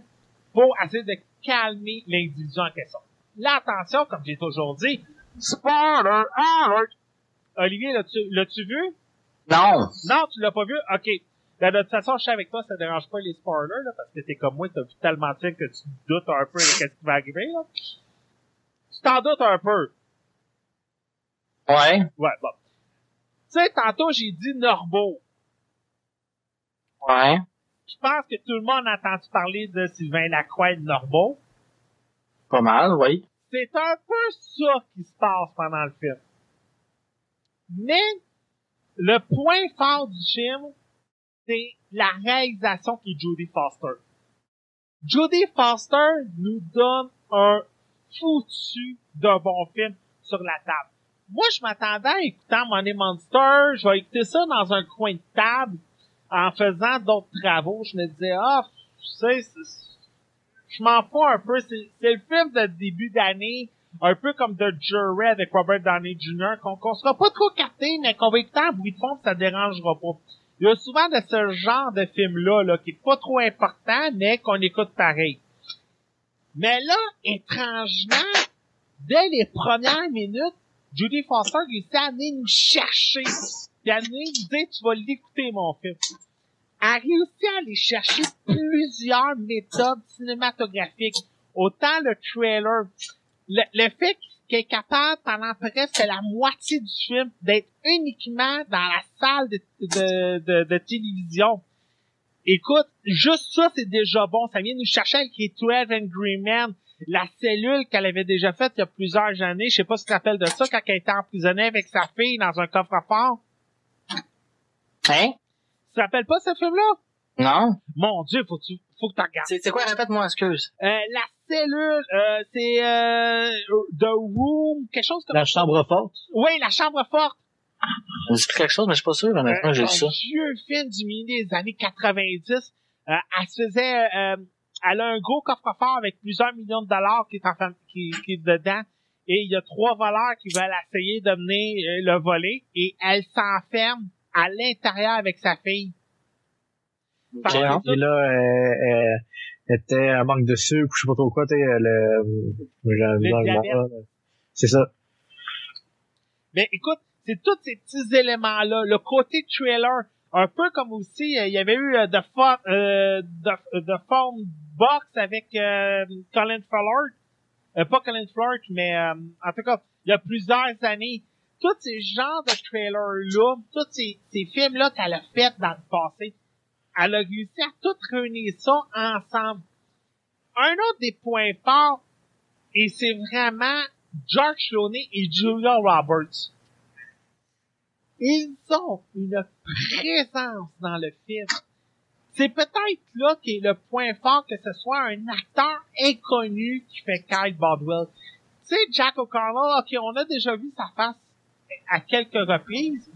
pour essayer de calmer l'individu en question. L'attention, comme j'ai toujours dit, spoiler alert! Olivier, l'as-tu vu? Non. Non, tu l'as pas vu? OK. Ben, de toute façon, je suis avec toi, ça dérange pas les spoilers, là, parce que t'es comme moi, t'as vu tellement de films que tu doutes un peu de ce qui va arriver, là. Tu t'en doutes un peu. Ouais. Ouais, bon. Tu sais, tantôt, j'ai dit Norbeau. Ouais. Je pense que tout le monde a entendu parler de Sylvain Lacroix et de Norbeau. Pas mal, oui. C'est un peu ça qui se passe pendant le film. Mais, le point fort du film, c'est la réalisation qui est Judy Foster. Judy Foster nous donne un foutu d'un bon film sur la table. Moi, je m'attendais à écouter Money Monster, je vais écouter ça dans un coin de table, en faisant d'autres travaux. Je me disais, ah, tu sais, je m'en fous un peu. C'est le film de début d'année, un peu comme The Jury avec Robert Downey Jr., qu'on qu sera pas trop capté, mais qu'on va écouter en bruit de fond, ça dérangera pas. Il y a souvent de ce genre de film-là, là, qui est pas trop important, mais qu'on écoute pareil. Mais là, étrangement, dès les premières minutes, Judy Foster réussit à venir nous chercher. Puis à venir nous dire, tu vas l'écouter, mon film. Elle a réussi à aller chercher plusieurs méthodes cinématographiques. Autant le trailer, le, le fait qu'elle est capable, pendant presque la moitié du film, d'être uniquement dans la salle de, de, de, de télévision. Écoute, juste ça, c'est déjà bon. Ça vient nous chercher avec les 12 Angry Men, la cellule qu'elle avait déjà faite il y a plusieurs années. Je sais pas si tu te rappelles de ça, quand elle était emprisonnée avec sa fille dans un coffre-fort. Hein? Tu te rappelles pas ce film-là? Non? Mon Dieu, faut, tu, faut que tu regardes. C'est quoi, répète-moi, excuse. Euh, la cellule, euh, c'est euh, The Room, quelque chose comme La chambre forte? Oui, la chambre forte. Ça me dit quelque chose, mais je suis pas sûr, honnêtement, j'ai vu ça. Un vieux film du milieu des années 90. Euh, elle se faisait... Euh, elle a un gros coffre-fort avec plusieurs millions de dollars qui est, en, qui, qui est dedans. Et il y a trois voleurs qui veulent essayer de mener euh, le voler. Et elle s'enferme à l'intérieur avec sa fille. Et là, elle, elle était un manque de sucre, je sais pas trop quoi, tu sais, le, le C'est ça. Mais écoute, c'est tous ces petits éléments-là, le côté trailer, un peu comme aussi, euh, il y avait eu euh, The, Fun, euh, The, The Phone Box avec euh, Colin Fallard. Euh, pas Colin Fallard, mais euh, en tout cas, il y a plusieurs années. Tous ces genres de trailers-là, tous ces, ces films-là qu'elle a fait dans le passé, elle a réussi à tout réunir ça ensemble. Un autre des points forts, et c'est vraiment George Clooney et Julia Roberts. Ils ont une présence dans le film. C'est peut-être là qui est le point fort que ce soit un acteur inconnu qui fait Kyle Baldwin. Tu sais, Jack O'Connell, ok, on a déjà vu sa face à quelques reprises,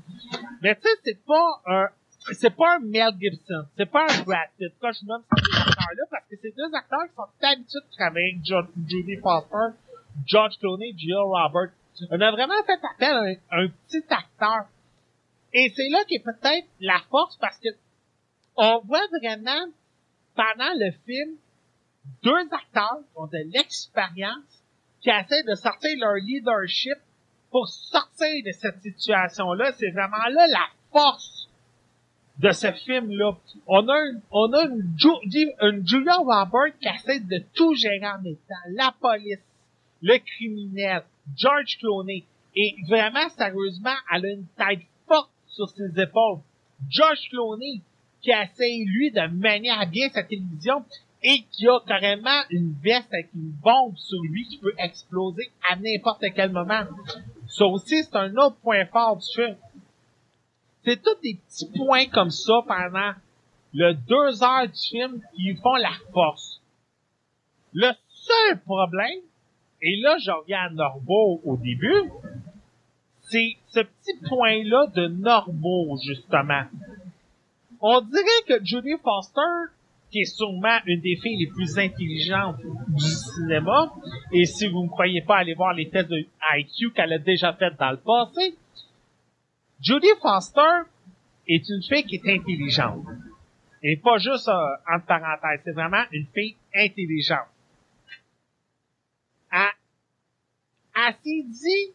mais tu sais, c'est pas un, c'est pas un Mel Gibson, c'est pas un Brad Pitt. Pourquoi je nomme ces deux acteurs-là? Parce que c'est deux acteurs qui sont habitués de travailler avec Judy Foster, George Clooney, Jill Robert. On a vraiment fait appel à un, un petit acteur. Et c'est là qu'est peut-être la force parce que on voit vraiment pendant le film deux acteurs qui ont de l'expérience qui essaient de sortir leur leadership pour sortir de cette situation-là. C'est vraiment là la force de ce film-là. On a, une, on a une, Julia Roberts qui essaie de tout gérer en même temps. La police, le criminel, George Clooney. Et vraiment, sérieusement, elle a une tête forte sur ses épaules. George Clooney, qui essaie, lui, de mener à bien sa télévision et qui a carrément une veste avec une bombe sur lui qui peut exploser à n'importe quel moment. Ça aussi, c'est un autre point fort du film. C'est tous des petits points comme ça pendant le deux heures du film qui font la force. Le seul problème, et là je reviens à Norbo au début, c'est ce petit point-là de Norbo, justement. On dirait que Judy Foster, qui est sûrement une des filles les plus intelligentes du cinéma, et si vous ne croyez pas, allez voir les tests de IQ qu'elle a déjà fait dans le passé, Judy Foster est une fille qui est intelligente. Et pas juste euh, entre parenthèses, c'est vraiment une fille intelligente. Elle, elle s'est dit,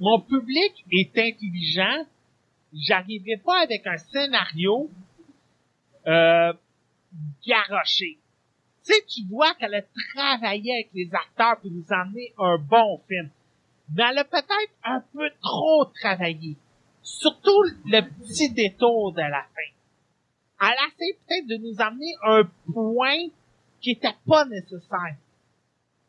mon public est intelligent, j'arriverai pas avec un scénario euh, garoché. Tu sais, tu vois qu'elle a travaillé avec les acteurs pour nous emmener un bon film. Mais elle a peut-être un peu trop travaillé. Surtout le petit détour de la fin. Elle a essayé peut-être de nous amener un point qui était pas nécessaire.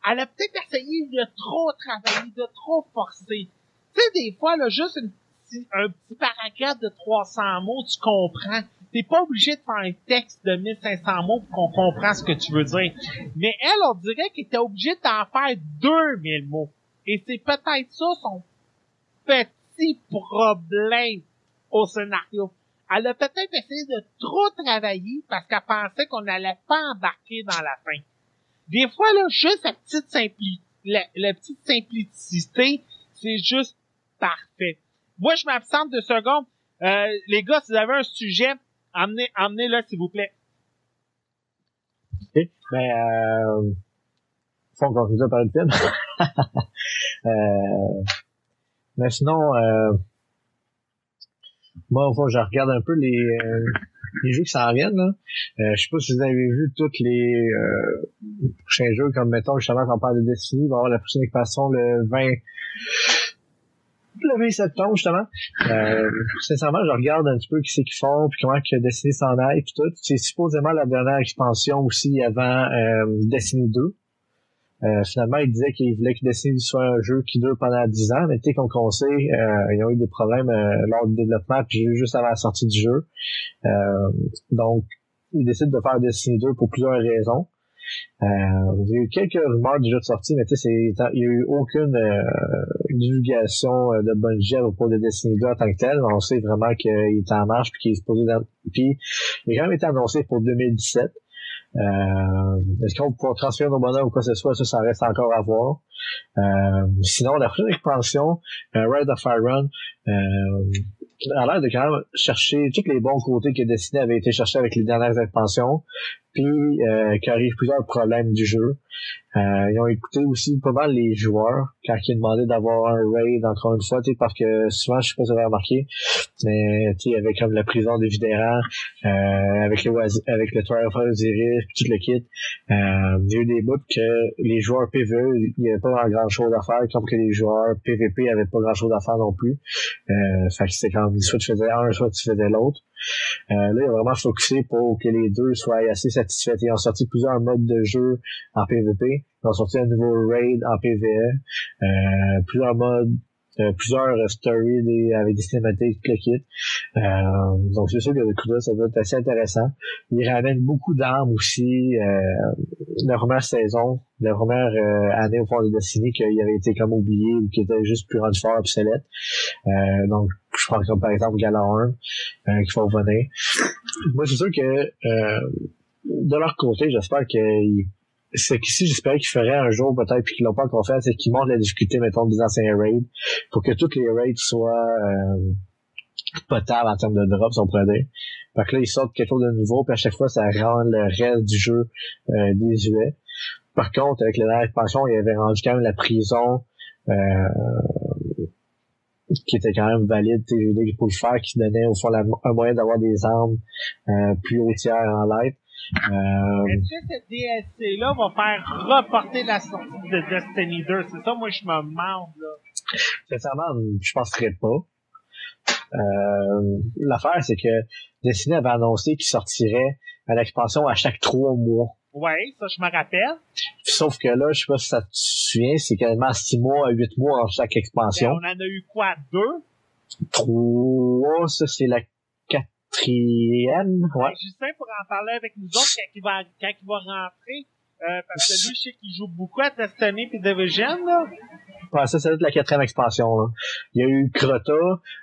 Elle a peut-être essayé de trop travailler, de trop forcer. Tu sais, des fois, là, juste un petit paragraphe de 300 mots, tu comprends. T'es pas obligé de faire un texte de 1500 mots pour qu'on comprenne ce que tu veux dire. Mais elle, on dirait qu'elle était obligée d'en faire 2000 mots. Et c'est peut-être ça son petit problème au scénario. Elle a peut-être essayé de trop travailler parce qu'elle pensait qu'on n'allait pas embarquer dans la fin. Des fois, là, juste la petite simplicité, la, petite simplicité, c'est juste parfait. Moi, je m'absente de secondes. Euh, les gars, si vous avez un sujet, amenez, amenez-le, s'il vous plaît. Ben, euh, faut a parlé de film. euh, mais sinon, euh, moi, fois, je regarde un peu les, euh, les jeux qui s'en viennent. Là. Euh, je sais pas si vous avez vu tous les euh, prochains jeux, comme mettons justement quand on parle de Destiny, il va y avoir la prochaine expansion le 20 le 20 septembre, justement. Euh, sincèrement, je regarde un petit peu qui c'est qu'ils font, puis comment que Destiny s'en aille, puis tout. C'est supposément la dernière expansion aussi avant euh, Destiny 2. Euh, finalement, il disait qu'il voulait que Destiny soit un jeu qui dure pendant 10 ans, mais tu sais, comme on sait, euh, ils ont eu des problèmes euh, lors du développement, puis juste avant la sortie du jeu. donc, ils décident de faire Destiny 2 pour plusieurs raisons. il y a eu quelques rumeurs du jeu de sortie, mais tu sais, il n'y a eu aucune divulgation de jet au propos de Destiny 2 en tant que tel. On sait vraiment qu'il est en marche, puis qu'il est supposé... Dans... Puis, il a quand même été annoncé pour 2017. Euh, Est-ce qu'on pourra transférer nos bonheurs ou quoi que ce soit, ça, ça reste encore à voir. Euh, sinon, la prochaine expansion, euh, Ride of Fire Run, euh, a l'air de quand même chercher tous les bons côtés que Destiny avait été cherché avec les dernières expansions puis euh, plusieurs problèmes du jeu. Euh, ils ont écouté aussi pas mal les joueurs quand ils demandé d'avoir un raid encore une fois, parce que souvent, je sais pas si vous avez remarqué, mais avec comme la prison des Vidérans, euh, avec le avec le Trial of Osiris, puis tout le kit, euh, il y a eu des bouts que les joueurs PvE, il n'y avait pas grand chose à faire, comme que les joueurs PvP avaient pas grand chose à faire non plus. Euh, fait que c'était comme soit tu faisais un, soit tu faisais l'autre. Euh, là, il a vraiment focusé pour que les deux soient assez satisfaits. Ils ont sorti plusieurs modes de jeu en PvP. Ils ont sorti un nouveau raid en PvE. Euh, plusieurs modes euh, plusieurs stories des, avec des cinématiques, le kit. Euh, donc c'est sûr que le coup ça va être assez intéressant. Il ramène beaucoup d'armes aussi. Euh, la première saison, la première euh, année au fond de Destiny qu'il avait été comme oublié ou qui était juste plus rendu fort obsolète. Euh, donc je crois comme par exemple Galahorn euh, qu'il faut revenir. Moi c'est sûr que de leur côté, j'espère qu'ils ce qu'ici, j'espérais qu'ils feraient un jour peut-être, puis qu'ils l'ont pas encore fait, c'est qu'ils montrent la difficulté, mettons, des anciens raids, pour que tous les raids soient euh, potables en termes de drops, on pourrait dire. Fait que là, ils sortent quelque chose de nouveau, puis à chaque fois, ça rend le reste du jeu euh, désuet. Par contre, avec la dernière expansion, il avait rendu quand même la prison euh, qui était quand même valide, je veux dire, pour le faire, qui donnait au fond un moyen d'avoir des armes euh, plus hautières en light. Euh... Est-ce que cette DLC-là va faire reporter la sortie de Destiny 2? C'est ça, moi, je me demande, là. Sincèrement, je penserais pas. Euh, L'affaire, c'est que Destiny avait annoncé qu'il sortirait à l'expansion à chaque trois mois. Oui, ça, je me rappelle. Sauf que là, je sais pas si ça te souvient, c'est quasiment six mois à huit mois en chaque expansion. Ben, on en a eu quoi, deux? Trois, ça, c'est la quatrième, ouais. Justin pour en parler avec nous autres quand il va, quand il va rentrer. Euh, parce que lui, je sais qu'il joue beaucoup à Destiny puis Division, là. Ouais, ça, c'est la quatrième expansion, là. Il y a eu Crota,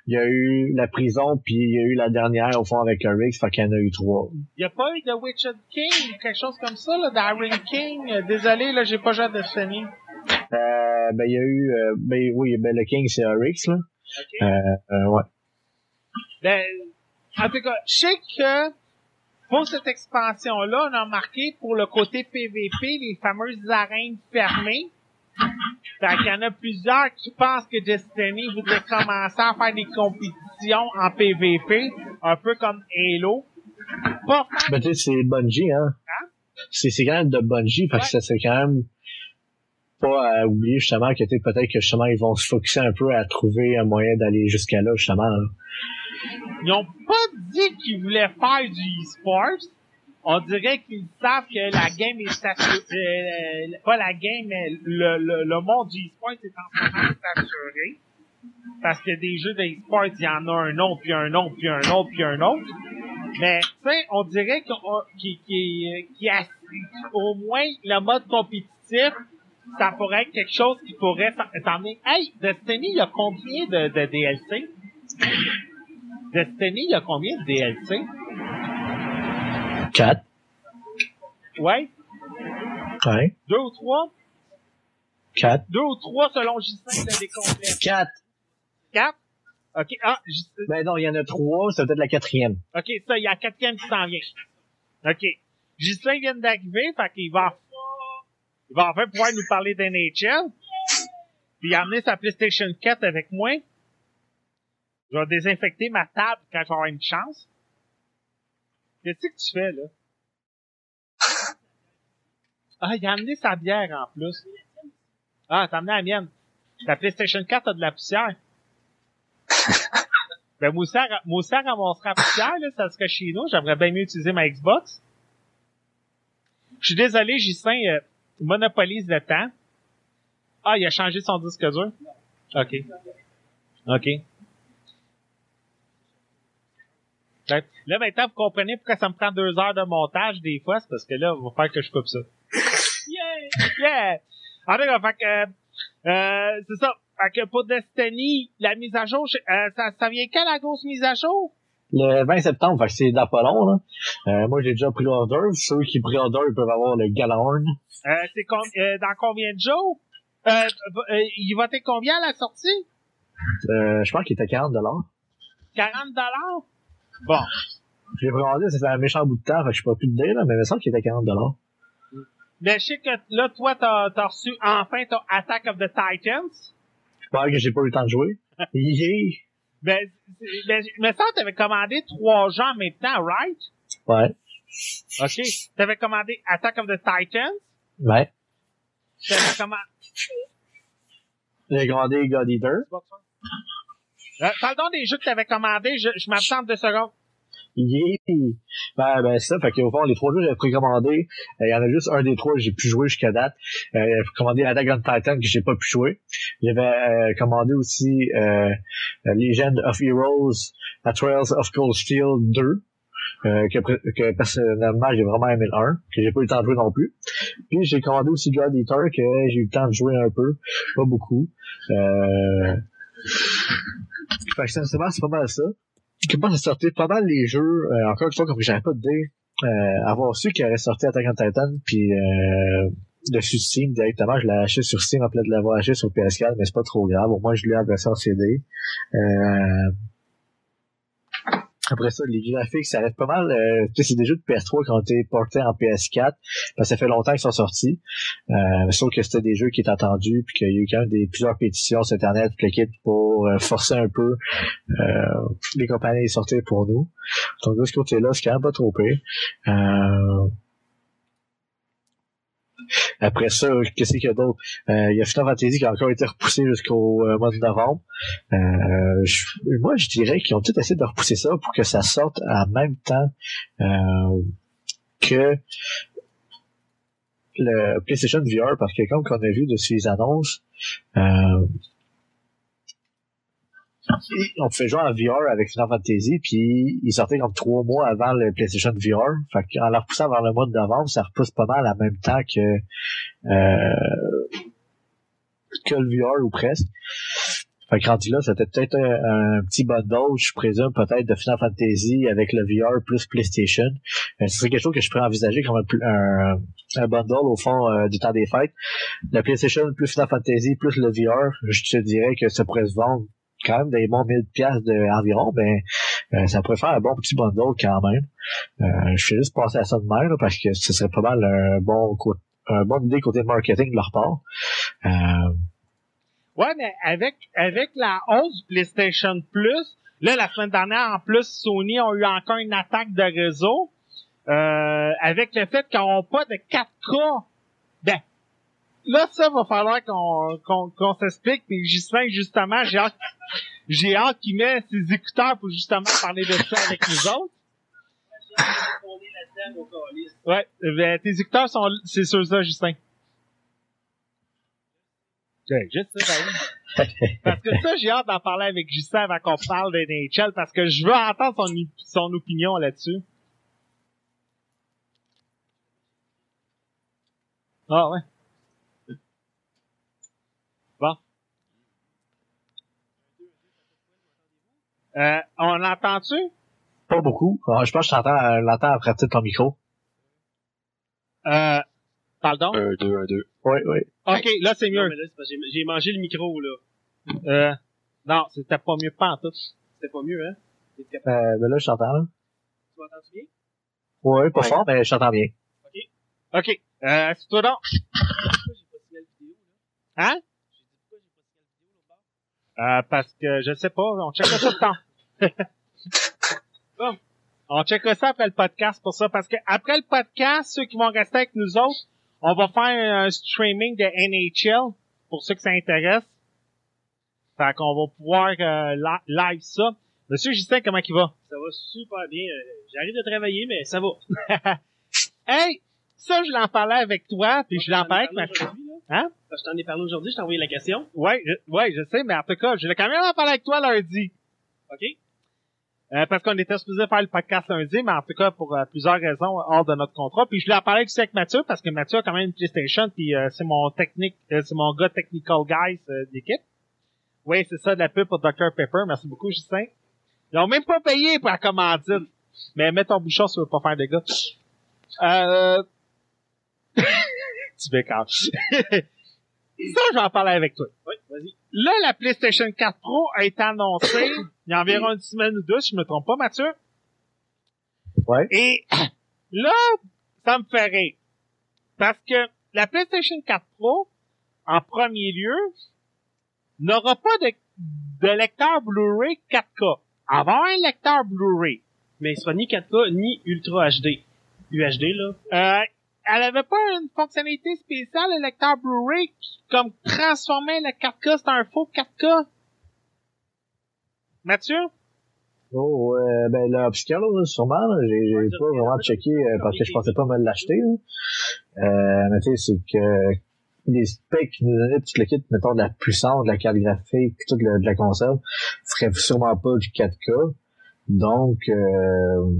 il y a eu la prison, puis il y a eu la dernière, au fond, avec Riggs, fait qu'il y en a eu trois. Il n'y a pas eu de Witcher King ou quelque chose comme ça, là, d'Iron King? Désolé, là, j'ai pas joué à Destiny. Euh, ben, il y a eu, euh, ben, oui, ben, le King, c'est Riggs, là. OK. Euh, euh, ouais. Ben, en tout cas, je sais que pour cette expansion-là, on a marqué pour le côté PVP les fameuses arènes fermées. Fait qu'il y en a plusieurs qui pensent que Destiny voudrait commencer à faire des compétitions en PVP, un peu comme Halo. Pas Ben, tu sais, c'est Bungie, hein. Hein? C'est, c'est quand même de Bungie, fait Ouais. que ça serait quand même pas à oublier, justement, que, peut-être que, justement, ils vont se focuser un peu à trouver un moyen d'aller jusqu'à là, justement. Ils ont pas dit qu'ils voulaient faire du e-sport. On dirait qu'ils savent que la game est. Euh, pas la game, mais le, le, le monde du e-sport est en train de saturé. Parce que des jeux de e-sport, il y en a un autre, puis un autre, puis un autre, puis un autre. Mais, tu sais, on dirait qu'on- qu'il qu'il- qu'il a- au moins le mode compétitif, ça pourrait être quelque chose qui pourrait t'emmener. Hey, Destiny, il y a combien de DLC? Destiny, il y a combien de DLC? Quatre. Ouais? Ouais. Deux ou trois? Quatre. Deux ou trois selon Justin, c'est des complets. Quatre. Quatre? Ok, ah, Justin- Ben non, il y en a trois, c'est peut-être la quatrième. ok, ça, il y a la quatrième qui s'en vient. Ok. Justin vient d'arriver, fait qu'il va, il va enfin pouvoir nous parler d'NHL. Puis il a amené sa PlayStation 4 avec moi. Je vais désinfecter ma table quand je vais avoir une chance. Qu'est-ce que tu fais, là? Ah, il a amené sa bière en plus. Ah, t'as amené la mienne. La PlayStation 4 a de la poussière. ben, moi aussi, moi aussi, ramasserait la poussière, là, ça serait chez nous. J'aimerais bien mieux utiliser ma Xbox. Je suis désolé, Justin euh, monopolise le temps. Ah, il a changé son disque dur? OK. OK. Ben, Là, maintenant, vous comprenez pourquoi ça me prend deux heures de montage des fois, c'est parce que là, il va falloir que je coupe ça. Yeah! Yeah! En tout cas, fait que, euh, euh, c'est ça. Fait que pour Destiny, la mise à jour, euh, ça, ça vient quand la grosse mise à jour? Le 20 septembre, fait que c'est dans pas long, là. Euh, moi, j'ai déjà pris l'order. Ceux qui pré-order, ils peuvent avoir le Galahorn. Euh, c'est com- euh, dans combien de jours? Euh, euh, il va être combien à la sortie? Euh, je pense qu'il était 40 dollars. 40 dollars? Bon. L'ai pré-order, ça fait un méchant bout de temps, fait que je suis pas plus de là, mais il me semble qu'il était 40 dollars. Mais je sais que là, toi, t'as as reçu enfin ton Attack of the Titans. Je pense que j'ai pas eu le temps de jouer. Yeah. Ben, ben, mais ça, t'avais commandé trois gens en même temps, right? Ouais. OK. T'avais commandé Attack of the Titans. Ouais. T'avais commandé... J'ai commandé God Eater. Euh, parle des jeux que t'avais commandés. Je, je m'absente deux secondes. Yeah. Ben, ben, ça. Fait qu'au fond, les trois jeux que j'ai précommandés, euh, il y en a juste un des trois que j'ai pu jouer jusqu'à date. Euh, j'ai commandé Attack on Titan que j'ai pas pu jouer. J'avais euh, commandé aussi euh, Legend of Heroes, A Trails of Cold Steel 2. euh, que, que personnellement j'ai vraiment aimé le 1, que j'ai pas eu le temps de jouer non plus. Puis j'ai commandé aussi God Eater que j'ai eu le temps de jouer un peu, pas beaucoup. Euh... Fait que sincèrement, c'est pas mal ça comment ça sortait pas mal les jeux, euh, encore une fois, comme j'avais pas de dé, euh, avoir su qu'il aurait sorti Attack on Titan, puis euh, dessus Steam directement, je l'ai acheté sur Steam en de l'avoir acheté sur PS4, mais c'est pas trop grave, au moins je l'ai en CD. Euh, après ça, les graphiques, ça reste pas mal. Euh, c'est des jeux de PS3 qui ont été portés en PS4, parce que ça fait longtemps qu'ils sont sortis. Euh, sauf que c'était des jeux qui étaient attendus, puis qu'il y a eu quand même des, plusieurs pétitions sur Internet, l'équipe pour euh, forcer un peu euh, les compagnies à les sortir pour nous. Donc de ce côté-là, c'est quand même pas trop pire. Après ça, qu'est-ce qu'il y a d'autre? Euh, il y a Final Fantasy qui a encore été repoussé jusqu'au euh, mois de novembre. Euh, je- moi, je dirais qu'ils ont tout essayé de repousser ça pour que ça sorte en même temps euh, que le PlayStation VR, parce que comme qu'on a vu dessus les annonces, euh, on pouvait jouer en VR avec Final Fantasy, puis il sortait comme trois mois avant le PlayStation VR. Fait qu'en leur repoussant vers le mois de novembre, ça repousse pas mal en même temps que euh, que le VR ou presque. Fait que rendu là, c'était peut-être un, petit bundle, je présume, peut-être de Final Fantasy avec le VR plus PlayStation. Euh, ce serait quelque chose que je pourrais envisager comme un, un, bundle au fond euh, du temps des fêtes. La PlayStation plus Final Fantasy plus le VR, je te dirais que ça pourrait se vendre quand même des bons 1000 pièces environ, ben euh, ça pourrait faire un bon petit bundle quand même. Euh, je fais juste passer à ça de même parce que ce serait pas mal un bon un bon idée côté marketing de leur part. Euh, ouais, mais avec avec la hausse PlayStation Plus, là la semaine dernière en plus Sony a eu encore une attaque de réseau. avec le fait qu'on n'a pas de 4K, ben là, ça va falloir qu'on qu'on qu'on s'explique. Puis Justin, justement, j'ai hâte, j'ai hâte qu'il mette ses écouteurs pour justement parler de ça avec nous autres. Ouais, ben, tes écouteurs sont, c'est sur ça, Justin. Ouais, juste ça, ben Parce que ça, j'ai hâte d'en parler avec Justin avant qu'on parle des NHL parce que je veux entendre son, son opinion là-dessus. Ah ouais. Euh, on l'entend-tu? Pas beaucoup. Ah, je pense que je t'entends, l'entends après ton micro. Euh, pardon? Un, deux, un, deux. Oui, oui. OK, là, c'est mieux. j'ai mangé le micro, là. Euh, non, c'était pas mieux pas en tout. C'était pas mieux, hein? Euh, ben là, je t'entends, là. Tu m'entends bien? Oui, pas fort, mais je t'entends bien. OK. OK. Euh, c'est toi donc. Hein? Euh, parce que je sais pas, on checkera ça le temps. bon. On checkera ça après le podcast pour ça, parce que après le podcast, ceux qui vont rester avec nous autres, on va faire un streaming de NHL pour ceux que ça intéresse. Fait qu'on va pouvoir euh, live ça. Monsieur Justin, comment il va? Ça va super bien. Euh, j'arrive de travailler, mais ça va. hey! Ça, je l'en parlais avec toi, puis je l'en parlais avec ma... Hein? je t'en ai parlé aujourd'hui, je t'ai envoyé la question. Ouais, je, ouais, je sais, mais en tout cas, je l'ai quand même en parler avec toi lundi. OK. Euh, parce qu'on était supposé faire le podcast lundi, mais en tout cas, pour euh, plusieurs raisons, hors de notre contrat. Puis je l'ai parlé aussi avec Mathieu, parce que Mathieu a quand même une PlayStation, puis euh, c'est mon technique, c'est mon gars technical guys d'équipe. Oui, c'est ça, de la pub pour Dr Pepper. Merci beaucoup, Justin. Ils ont même pas payé pour la commandite. Mais mets ton bouchon si tu veux pas faire de gars. Euh... tu m'écartes. Ça, je vais en parler avec toi. Oui, vas-y. Là, la PlayStation 4 Pro a été annoncée il y a environ une semaine ou deux, si je me trompe pas, Mathieu. Ouais. Et là, ça me fait rire. Parce que la PlayStation 4 Pro, en premier lieu, n'aura pas de, de lecteur Blu-ray 4K. Avoir un lecteur Blu-ray. Mais il sera ni 4K ni Ultra HD. UHD, là. Euh, elle avait pas une fonctionnalité spéciale, le lecteur Blu-ray, qui, comme, transformait le 4K, c'était un faux 4K? Mathieu? Oh, euh, ben, le upscale, sûrement, j'ai, j'ai pas vraiment checké, euh, parce que je pensais pas me l'acheter, Euh, mais tu sais, c'est que, les specs qui nous donnaient tout le kit, mettons, de la puissance, de la carte graphique, toute de la console, ferait sûrement pas du 4K. Donc, euh,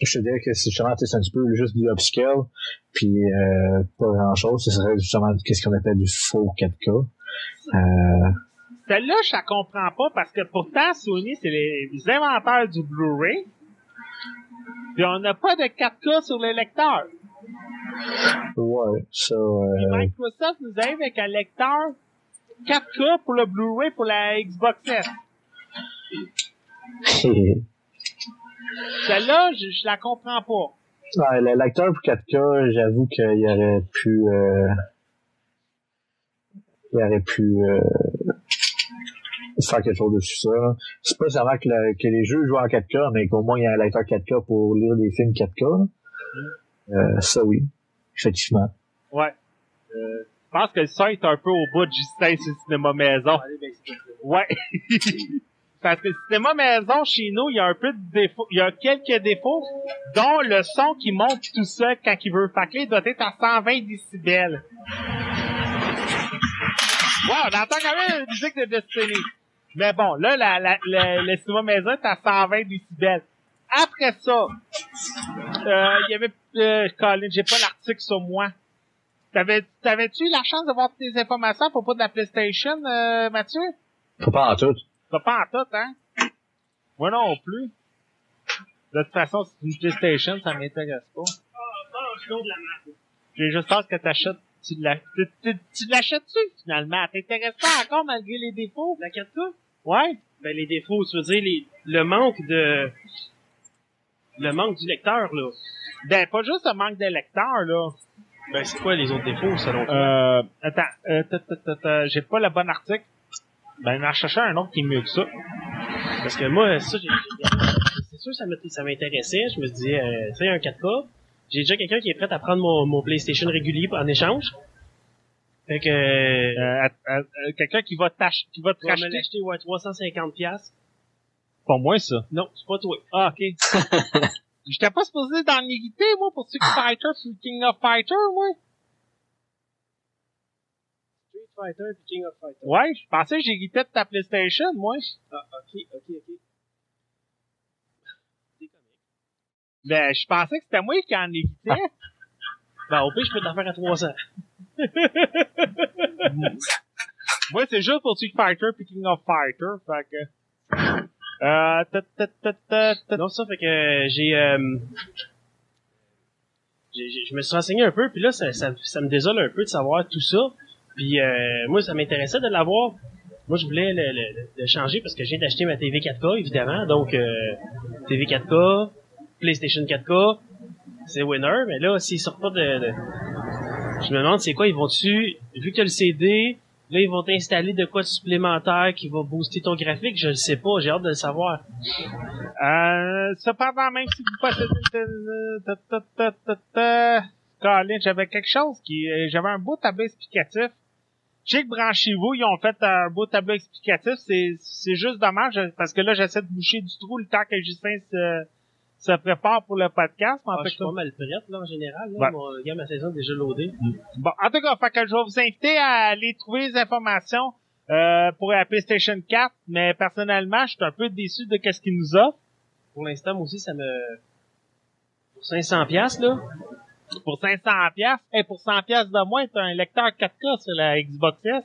je te dirais que c'est justement c'est un petit peu juste du upscale puis euh, pas grand chose ce serait justement qu'est-ce qu'on appelle du faux 4K euh... celle-là je la comprends pas parce que pourtant Sony c'est les, inventeurs du Blu-ray. Puis on n'a pas de 4K sur les lecteurs ouais ça euh... Microsoft nous arrive avec un lecteur 4K pour le Blu-ray pour la Xbox S Celle-là, je, je la comprends pas. Ouais, l'acteur pour 4K, j'avoue qu'il aurait pu euh, il aurait pu euh, faire quelque chose dessus ça. C'est pas seulement que, que, les jeux jouent en 4K, mais qu'au moins il y a un lecteur 4K pour lire des films 4K. Euh, ça oui, effectivement. Ouais. Euh, je pense que ça est un peu au bout de Justin sur le cinéma maison. Ouais. Parce que le cinéma maison chez nous, il y a un peu de défauts, il y a quelques défauts, dont le son qui monte tout seul quand il veut. Fait que là, il doit être à 120 décibels. Wow, on entend quand même une musique de Destiny. Mais bon, là, la, la, la- le cinéma maison est à 120 décibels. Après ça, euh, il y avait, euh, Colin, j'ai pas l'article sur moi. T'avais, t'avais-tu eu la chance d'avoir toutes les informations à propos de la PlayStation, euh, Mathieu? Pas en tout. Pas pas en tout, hein? Moi non plus. De toute façon, c'est une PlayStation, ça m'intéresse pas. J'ai juste hâte que t'achètes. Tu l'achètes-tu, finalement? T'intéresses pas encore malgré les défauts? La 4K? Ouais? Ben, les défauts, tu veux dire, les, le manque de, le manque du lecteur, là. Ben, pas juste un manque de lecteurs, là. Ben, c'est quoi les autres défauts, selon toi? Euh, attends, euh, j'ai pas le bon article. Ben, en cherchait un autre qui est mieux que ça. Parce que moi, ça, j'ai, j'ai- c'est sûr, ça m'int- ça m'intéressait. Je me disais, euh, tu sais, un 4K. J'ai déjà quelqu'un qui est prêt à prendre mon, mon PlayStation régulier en échange. Fait que, euh, Euh, euh, quelqu'un qui va t'ach- qui va te racheter. l'acheter, ouais, 350 pièces. Pas moi, ça. Non, c'est pas toi. Ah, ok. J'étais pas supposé d'en hériter, moi, pour Street Fighter, puis King of Fighter, moi. Street Fighter puis King of Fighter. Ouais, je pensais que j'héritais de ta PlayStation, moi. Ah, ok, ok, ok. Ben, je pensais que c'était moi qui en héritais. Ben, au pire, je peux t'en faire à 300. moi, c'est juste pour Street Fighter puis King of Fighter, fait que... Euh, Non, ça fait que euh, j'ai, j'ai- j'ai- je me suis renseigné un peu, puis là, ça, ça, ça me désole un peu de savoir tout ça. Puis euh, moi, ça m'intéressait de l'avoir. Moi, je voulais le, le- changer parce que viens d'acheter ma TV 4K, évidemment. Donc, TV 4K, PlayStation 4K, c'est winner. Mais là, s'ils sortent pas de- Je me demande c'est quoi, ils vont-tu... Vu que le CD, là, ils vont t'installer de quoi de supplémentaire qui va booster ton graphique? Je le sais pas, j'ai hâte de le savoir. Euh, cependant, même si vous ta. Colin, j'avais quelque chose qui, euh, j'avais un beau tableau explicatif. Je sais que branchez-vous, ils ont fait un beau tableau explicatif. C'est, c'est juste dommage parce que là, j'essaie de boucher du trou le temps que Justin se, se prépare pour le podcast. mais en Ah, fait, je suis pas mal prête, là, en général. Là. Ouais. Mon, regarde, ma saison est déjà loadée. Bon, en tout cas, fait que je vais vous inviter à aller trouver les informations euh, pour la PlayStation 4, mais personnellement, je suis un peu déçu de ce qu'il nous offre. Pour l'instant, moi aussi, ça me... Pour 500 pièces là, pour 500 pièces et pour 100 pièces de moins, t'as un lecteur 4K sur la Xbox S.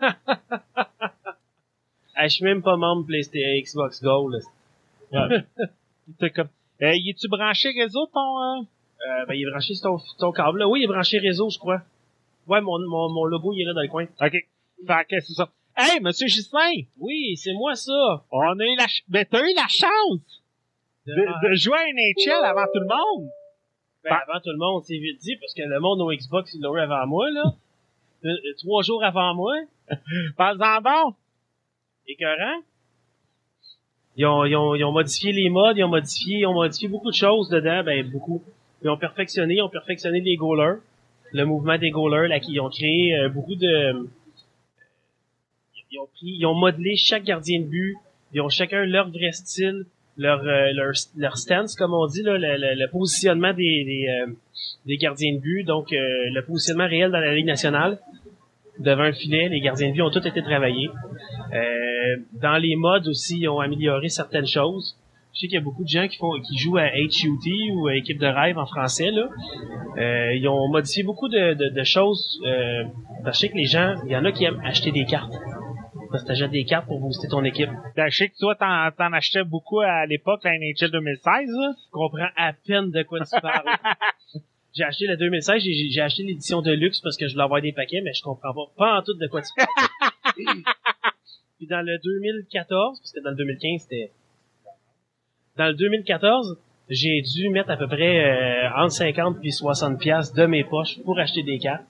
ah, je suis même pas membre PlayStation Xbox Gold. là. T'es comme, euh, y es-tu branché réseau ton, euh? Euh, ben, il est branché sur ton, ton câble. Là. Oui, il est branché réseau, je crois. Ouais, mon, mon, mon logo, il est là dans le coin. Ok. Fait que c'est ça. Hey, monsieur Gislain! Oui, c'est moi, ça! On a eu la, ch- ben, t'as eu la chance de, de jouer à NHL avant tout le monde! Ben, avant tout le monde, c'est vite dit, parce que le monde au Xbox, il l'a eu avant moi, là. Euh, euh, trois jours avant moi. Parle-en donc! Écœurant. Ils ont, ils, ont, ils ont modifié les modes, ils ont modifié, ils ont modifié beaucoup de choses dedans, ben beaucoup. Ils ont perfectionné, ils ont perfectionné les goalers, le mouvement des goalers, là, qui ont créé euh, beaucoup de. Ils ont pris, ils ont modelé chaque gardien de but, ils ont chacun leur vrai style, leur euh, leur, leur stance, comme on dit là, le, le- le positionnement des des, euh, des gardiens de but, donc euh, le positionnement réel dans la ligue nationale devant le filet, les gardiens de but ont tous été travaillés. Euh, dans les modes aussi, ils ont amélioré certaines choses. Je sais qu'il y a beaucoup de gens qui font qui jouent à HUT ou à équipe de rêve en français là. Euh, ils ont modifié beaucoup de, de, de choses. Euh, parce que je sais que les gens, il y en a qui aiment acheter des cartes. Parce que t'achètes des cartes pour booster ton équipe. Ben, je sais que toi, t'en, t'en achetais beaucoup à l'époque, la NHL 2016, là. Je comprends à peine de quoi tu parles. j'ai acheté la 2016, j'ai, acheté l'édition de luxe parce que je voulais avoir des paquets, mais je comprends pas, pas en tout de quoi tu parles. Puis dans le 2014, parce que dans le 2015, c'était... Dans le 2014, j'ai dû mettre à peu près euh, entre 50 puis 60 pièces de mes poches pour acheter des cartes.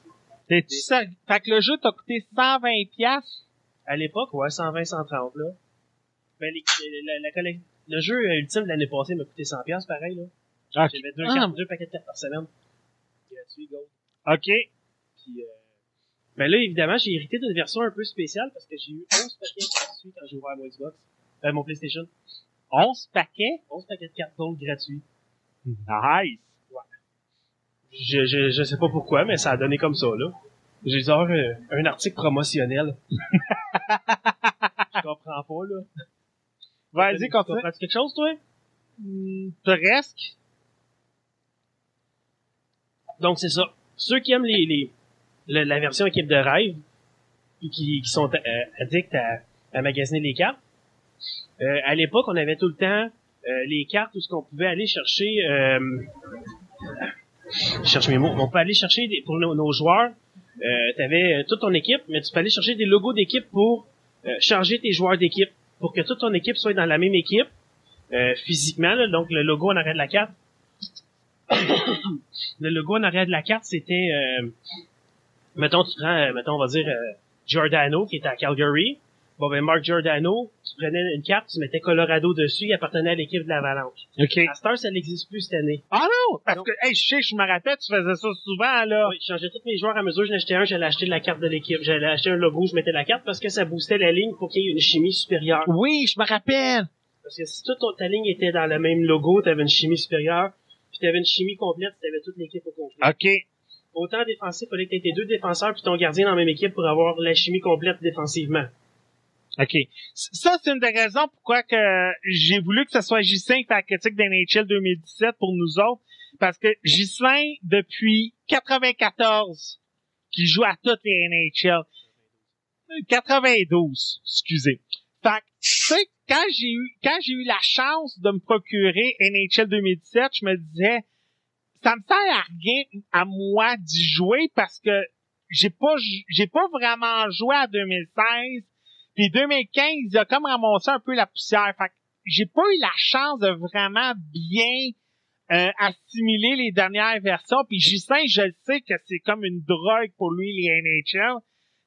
T'es-tu ça? Fait que le jeu t'a coûté 120 pièces. À l'époque, ouais, 120, 130, là. Ben, les- la- la le jeu ultime de l'année passée m'a coûté 100 pièces pareil, là. J'avais deux, Ah. cartes, deux paquets de cartes par semaine. Gratuit. OK. Puis, euh... ben là, évidemment, j'ai hérité d'une version un peu spéciale parce que j'ai eu 11 paquets gratuits quand j'ai ouvert mon Xbox. Euh, mon PlayStation. 11 paquets? 11 paquets de cartes gold gratuits. Nice. Je, je, je sais pas pourquoi, mais ça a donné comme ça, là. J'ai genre euh, un article promotionnel. je comprends pas, là. Vas-y, Tu continue. comprends quelque chose, toi? Hmm, Presque. Donc, c'est ça. Ceux qui aiment les, les, le- la version équipe de rêve, puis qui, qui sont euh, addicts à, à magasiner les cartes, euh, à l'époque, on avait tout le temps euh, les cartes où ce qu'on pouvait aller chercher... Euh, je cherche mes mots. On peut aller chercher des, pour nos, nos joueurs. Euh, tu avais toute ton équipe, mais tu peux aller chercher des logos d'équipe pour euh, charger tes joueurs d'équipe, pour que toute ton équipe soit dans la même équipe euh, physiquement. là. donc le logo en arrière de la carte. le logo en arrière de la carte, c'était, euh, mettons, tu prends, euh, mettons, on va dire euh, Giordano qui était à Calgary. Bon ben Mark Giordano, tu prenais une carte, tu mettais Colorado dessus, il appartenait à l'équipe de l'Avalanche. OK. À Star, ça n'existe plus cette année. Ah non! Parce que, hey, je sais, je me rappelle, tu faisais ça souvent, là. Oui, je changeais tous mes joueurs à mesure, j'en achetais un, j'allais acheter la carte de l'équipe, j'allais acheter un logo, je mettais la carte parce que ça boostait la ligne pour qu'il y ait une chimie supérieure. Oui, je me rappelle. Parce que si toute ta ligne était dans le même logo, t'avais une chimie supérieure, puis t'avais une chimie complète, t'avais toute l'équipe au complet. OK. Autant défensif, fallait que t'aies deux défenseurs puis ton gardien dans la même équipe pour avoir la chimie complète défensivement. OK. Ça, c'est une des raisons pourquoi que j'ai voulu que ce soit Gislain qui fait la critique d'NHL 2017 pour nous autres. Parce que Gislain, depuis 94, qui joue à toutes les NHL. 92, excusez. Sais, quand j'ai eu, quand j'ai eu la chance de me procurer NHL 2017, je me disais, ça me sert à rien à moi d'y jouer parce que j'ai pas, j'ai pas vraiment joué à 2016 puis 2015, il a comme ramassé un peu la poussière. Fait que j'ai pas eu la chance de vraiment bien euh, assimiler les dernières versions. Puis Justin, je sais que c'est comme une drogue pour lui, les NHL.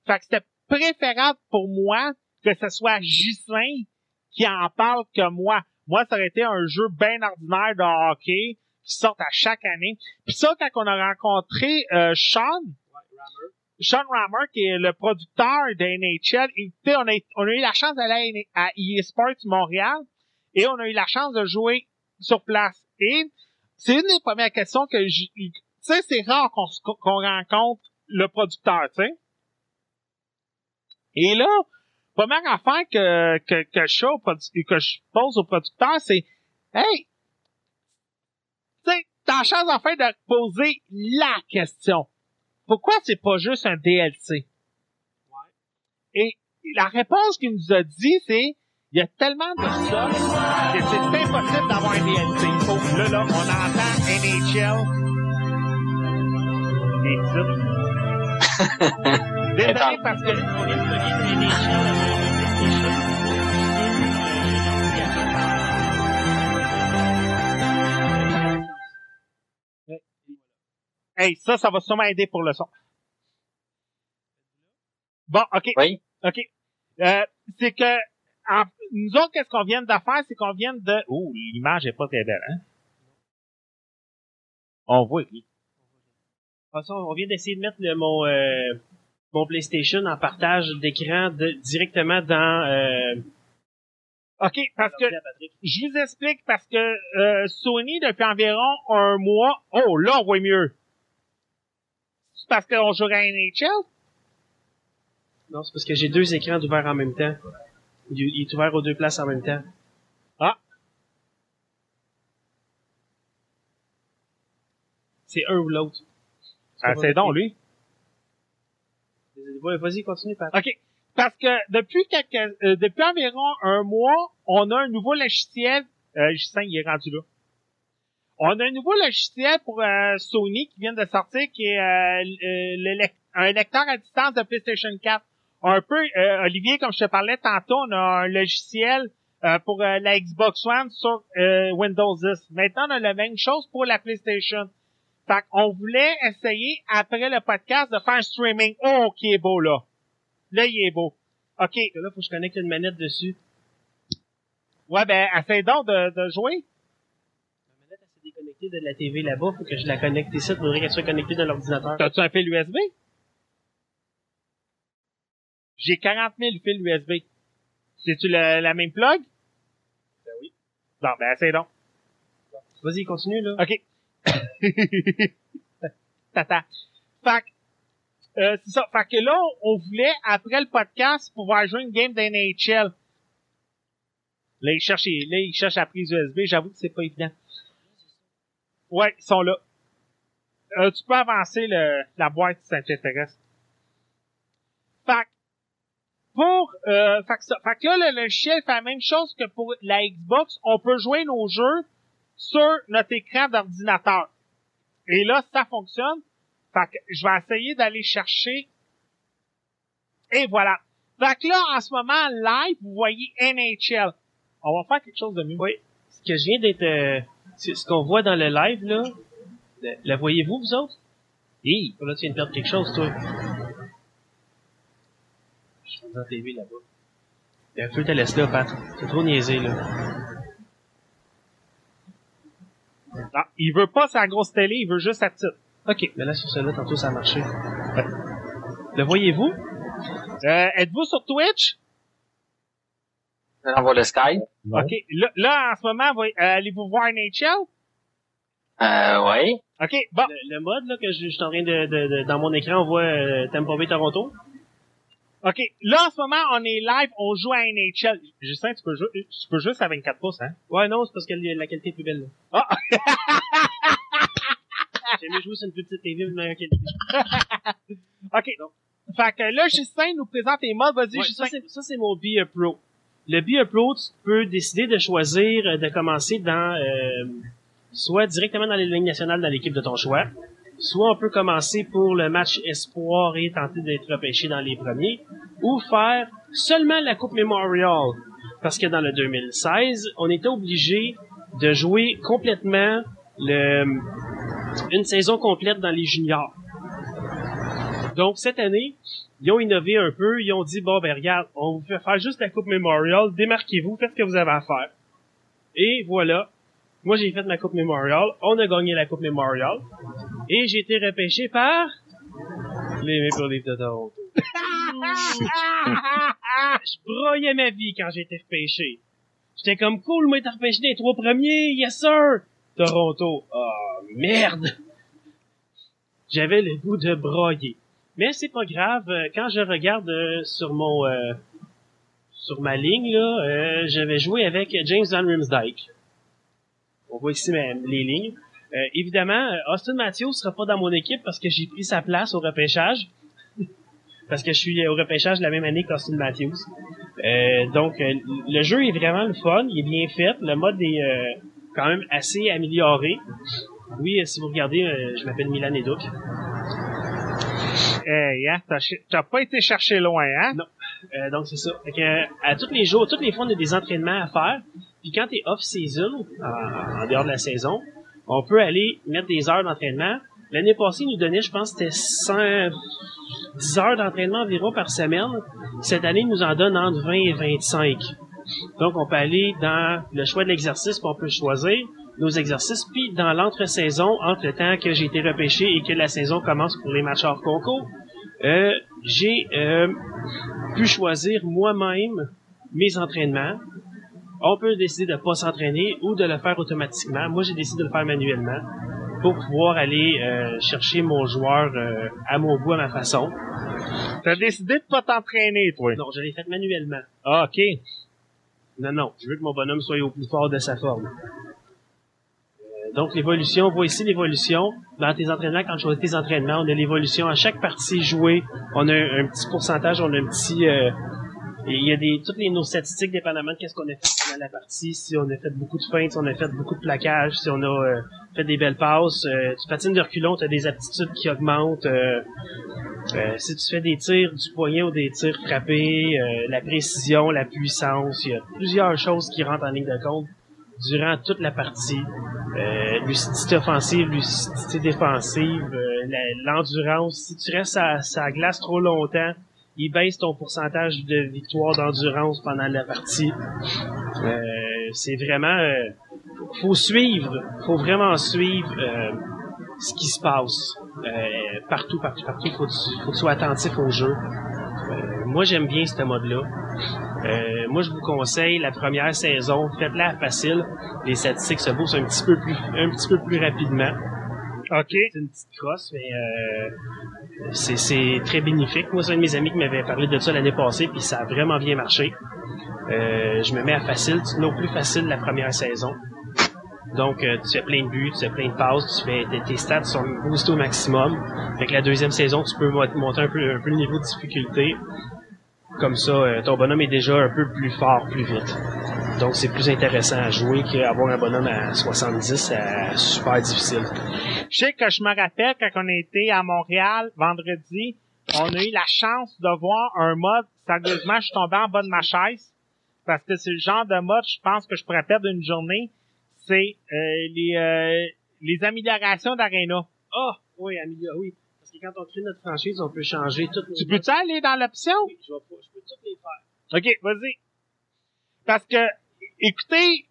Fait que c'était préférable pour moi que ce soit Justin qui en parle que moi. Moi, ça aurait été un jeu bien ordinaire de hockey qui sort à chaque année. Puis ça, quand on a rencontré euh, Sean, Sean Rammer, qui est le producteur de NHL, et, on, a, on a eu la chance d'aller à, à EA Sports Montréal et on a eu la chance de jouer sur place. Et c'est une des premières questions que j'ai... Tu sais, c'est rare qu'on rencontre le producteur, tu sais. Et là, première affaire que, que, que, je, au produ- que je pose au producteur, c'est Hey! T'as la chance en fait de poser la question pourquoi c'est pas juste un DLC? Et la réponse qu'il nous a dit, c'est il y a tellement de ça que c'est impossible d'avoir un DLC. Il faut- là, là, on entend NHL. Et ça. Désolé parce que le PlayStation. hey, ça, ça va sûrement aider pour le son. Bon, ok. Oui. OK. Euh, c'est que en- nous autres, qu'est-ce qu'on vient de faire, c'est qu'on vient de. Oh, l'image est pas très belle, hein? On voit. oui. De toute façon, on vient d'essayer de mettre le- mon, euh, mon PlayStation en partage d'écran directement dans euh, OK, parce que je vous explique parce que euh, Sony, depuis environ un mois. Oh, là, on voit mieux. C'est parce qu'on joue à NHL? Non, c'est parce que j'ai deux écrans ouverts en même temps. Il, il est ouvert aux deux places en même temps. Ah. C'est un ou l'autre. Ah, c'est donc, lui. Vas-y, continue, Pat. OK. Parce que depuis quelques, euh, depuis environ un mois, on a un nouveau logiciel. Euh, Justin, il est rendu là. On a un nouveau logiciel pour euh, Sony qui vient de sortir, qui est euh, le- le un lecteur à distance de PlayStation 4. Un peu, euh, Olivier, comme je te parlais tantôt, on a un logiciel euh, pour euh, la Xbox One sur euh, Windows 10. Maintenant, on a la même chose pour la PlayStation. Fait qu'on voulait essayer, après le podcast, de faire un streaming. Oh, qui est beau, là. Là, il est beau. OK. Là, faut que je connecte une manette dessus. Ouais, ben, essaye donc de, de jouer. La manette, elle s'est déconnectée de la TV là-bas. Faut que je la connecte ici. Il faudrait qu'elle soit connectée dans l'ordinateur. T'as-tu un fil USB? J'ai 40 000 fils USB. C'est-tu le- la même plug? Ben oui. Non, ben, essaye donc. Vas-y, continue, là. OK. Tata. Fait euh, c'est ça. Fait que là, on voulait, après le podcast, pouvoir jouer une game d'NHL. Là, ils cherchent, là, ils cherchent la prise USB. J'avoue que c'est pas évident. Ouais, ils sont là. Euh, tu peux avancer le, la boîte si ça t'intéresse. Fait pour, euh, fait que, ça, fait que là, le logiciel fait la même chose que pour la Xbox. On peut jouer nos jeux sur notre écran d'ordinateur. Et là, ça fonctionne. Fait que je vais essayer d'aller chercher. Et voilà. Fait que là, en ce moment, live, vous voyez NHL. On va faire quelque chose de mieux. Oui. Ce que je viens d'être, euh, ce qu'on voit dans le live, là, la voyez-vous, vous autres? Oui. Là, tu viens de perdre quelque chose, toi. Je suis la TV, là-bas. Il y a un feu, laisse là, Pat. C'est trop niaisé, là. Non, il veut pas sa grosse télé, il veut juste sa petite. OK, mais là, sur celle-là, tantôt, ça a marché. Le voyez-vous? Euh, êtes-vous sur Twitch? On voit le Skype. OK. Là, là, en ce moment, euh, allez-vous voir NHL? Euh, oui. OK, bon. Le, le mode, là, que je, je suis en train de, de, de, dans mon écran, on voit euh, Tampa Bay Toronto. OK. Là, en ce moment, on est live, on joue à NHL. Justin, tu peux jouer, tu peux jouer à 24 pouces, hein? Ouais, non, c'est parce que la qualité est plus belle, là. Ah! J'ai mieux jouer sur une plus petite TV de meilleure qualité. OK. Donc. Fait que là, Justin nous présente les modes. Vas-y, Ouais, Justin. ça, c'est- ça, c'est mon Be Pro. Le Be Pro, tu peux décider de choisir euh, de commencer dans euh, soit directement dans les lignes nationales dans l'équipe de ton choix, soit on peut commencer pour le match espoir et tenter d'être repêché dans les premiers, ou faire seulement la Coupe Memorial. Parce que dans le 2016, on était obligé de jouer complètement le, une saison complète dans les juniors. Donc cette année, ils ont innové un peu, ils ont dit bon ben regarde, on vous fait faire juste la Coupe Memorial, démarquez-vous, faites ce que vous avez à faire. Et voilà. Moi j'ai fait ma Coupe Memorial, on a gagné la Coupe Memorial et j'ai été repêché par les Maple Leafs de Toronto. Je broyais ma vie quand été repêché. J'étais comme cool, moi été repêché des trois premiers, yes sir. Toronto, oh merde. J'avais le goût de broyer. Mais c'est pas grave, euh, quand je regarde euh, sur mon euh, sur ma ligne là, euh, j'avais joué avec James Van Rimsdijk. On voit ici ma- les lignes. Euh, évidemment, euh, Austin Matthews sera pas dans mon équipe parce que j'ai pris sa place au repêchage. parce que je suis au repêchage la même année qu'Austin Matthews. Euh, donc, le jeu est vraiment le fun, il est bien fait, le mode est euh, quand même assez amélioré. Oui, si vous regardez, je m'appelle Milan Eduk. Hey, hein, t'as, pas été chercher loin, hein? Euh, donc c'est ça. Fait que, à tous les jours, tous les fois, on a des entraînements à faire. Puis quand t'es off-season, en, en dehors de la saison, on peut aller mettre des heures d'entraînement. L'année passée, ils nous donnaient, je pense, c'était 100, 10 heures d'entraînement environ par semaine. Cette année, ils nous en donnent entre 20 et 25. Donc, on peut aller dans le choix de l'exercice qu'on peut choisir, nos exercices, puis dans l'entre-saison, entre le temps que j'ai été repêché et que la saison commence pour les matchs hors concours, euh, j'ai euh, pu choisir moi-même mes entraînements. On peut décider de pas s'entraîner ou de le faire automatiquement. Moi, j'ai décidé de le faire manuellement pour pouvoir aller euh, chercher mon joueur euh, à mon goût, à ma façon. T'as décidé de pas t'entraîner, toi? Non, je l'ai fait manuellement. Ah, OK. Non, non, je veux que mon bonhomme soit au plus fort de sa forme. Euh, Donc, l'évolution, on voit ici l'évolution. Dans tes entraînements, quand tu choisis tes entraînements, on a l'évolution. À chaque partie jouée, on a un, un petit pourcentage, on a un petit... euh, il y a des toutes les, nos statistiques dépendamment de qu'est-ce qu'on a fait pendant la partie, si on a fait beaucoup de feintes, si on a fait beaucoup de plaquages, si on a euh, fait des belles passes. Euh, tu patines de reculons, tu as des aptitudes qui augmentent. euh, euh, si tu fais des tirs du poignet ou des tirs frappés, euh, la précision, la puissance, il y a plusieurs choses qui rentrent en ligne de compte durant toute la partie. Euh, lucidité offensive, lucidité défensive, l'endurance. Si tu restes à, à glace trop longtemps, il baisse ton pourcentage de victoire d'endurance pendant la partie. Euh, c'est vraiment... euh, faut suivre, faut vraiment suivre euh, ce qui se passe euh, partout, partout, partout. Faut, que faut que tu sois attentif au jeu. Euh, moi, j'aime bien ce mode-là. Euh, moi, je vous conseille la première saison, faites-la facile. Les statistiques se boostent un petit peu plus, un petit peu plus rapidement. OK. C'est une petite crosse, mais euh, c'est, très bénéfique. Moi, c'est un de mes amis qui m'avait parlé de ça l'année passée, puis ça a vraiment bien marché. Euh, je me mets à facile, non plus facile la première saison. Donc, euh, tu fais plein de buts, tu fais plein de passes, tu fais tes, stats sont boostés au maximum. Avec la deuxième saison, tu peux monter un peu, un peu le niveau de difficulté. Comme ça, euh, ton bonhomme est déjà un peu plus fort, plus vite. Donc, c'est plus intéressant à jouer qu'avoir un bonhomme à 70, c'est super difficile. Je sais que je me rappelle quand on était à Montréal vendredi, on a eu la chance de voir un mode, sérieusement, je suis tombé en bas de ma chaise, parce que c'est le genre de mode, je pense que je pourrais perdre une journée, c'est euh, les, euh, les améliorations d'Arena. Ah, oh, oui, améliorer, oui. Parce que quand on crée notre franchise, on peut changer toutes les... Tu peux-tu aller dans l'option? Oui, je, vais, je peux toutes les faire. OK, vas-y. Parce que, écoutez,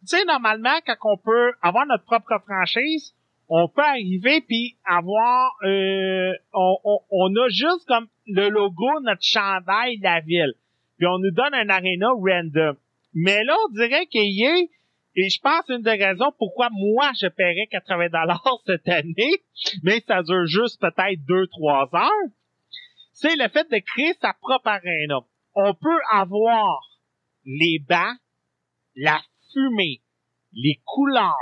tu sais, normalement, quand on peut avoir notre propre franchise, on peut arriver puis avoir euh, on, a juste comme le logo, notre chandail de la ville. Puis on nous donne un arena random. Mais là, on dirait qu'il y a et je pense une des raisons pourquoi moi je paierais 80 dollars cette année, mais ça dure juste peut-être 2-3 heures, c'est le fait de créer sa propre arena. On peut avoir les bancs, la fumée, les couleurs,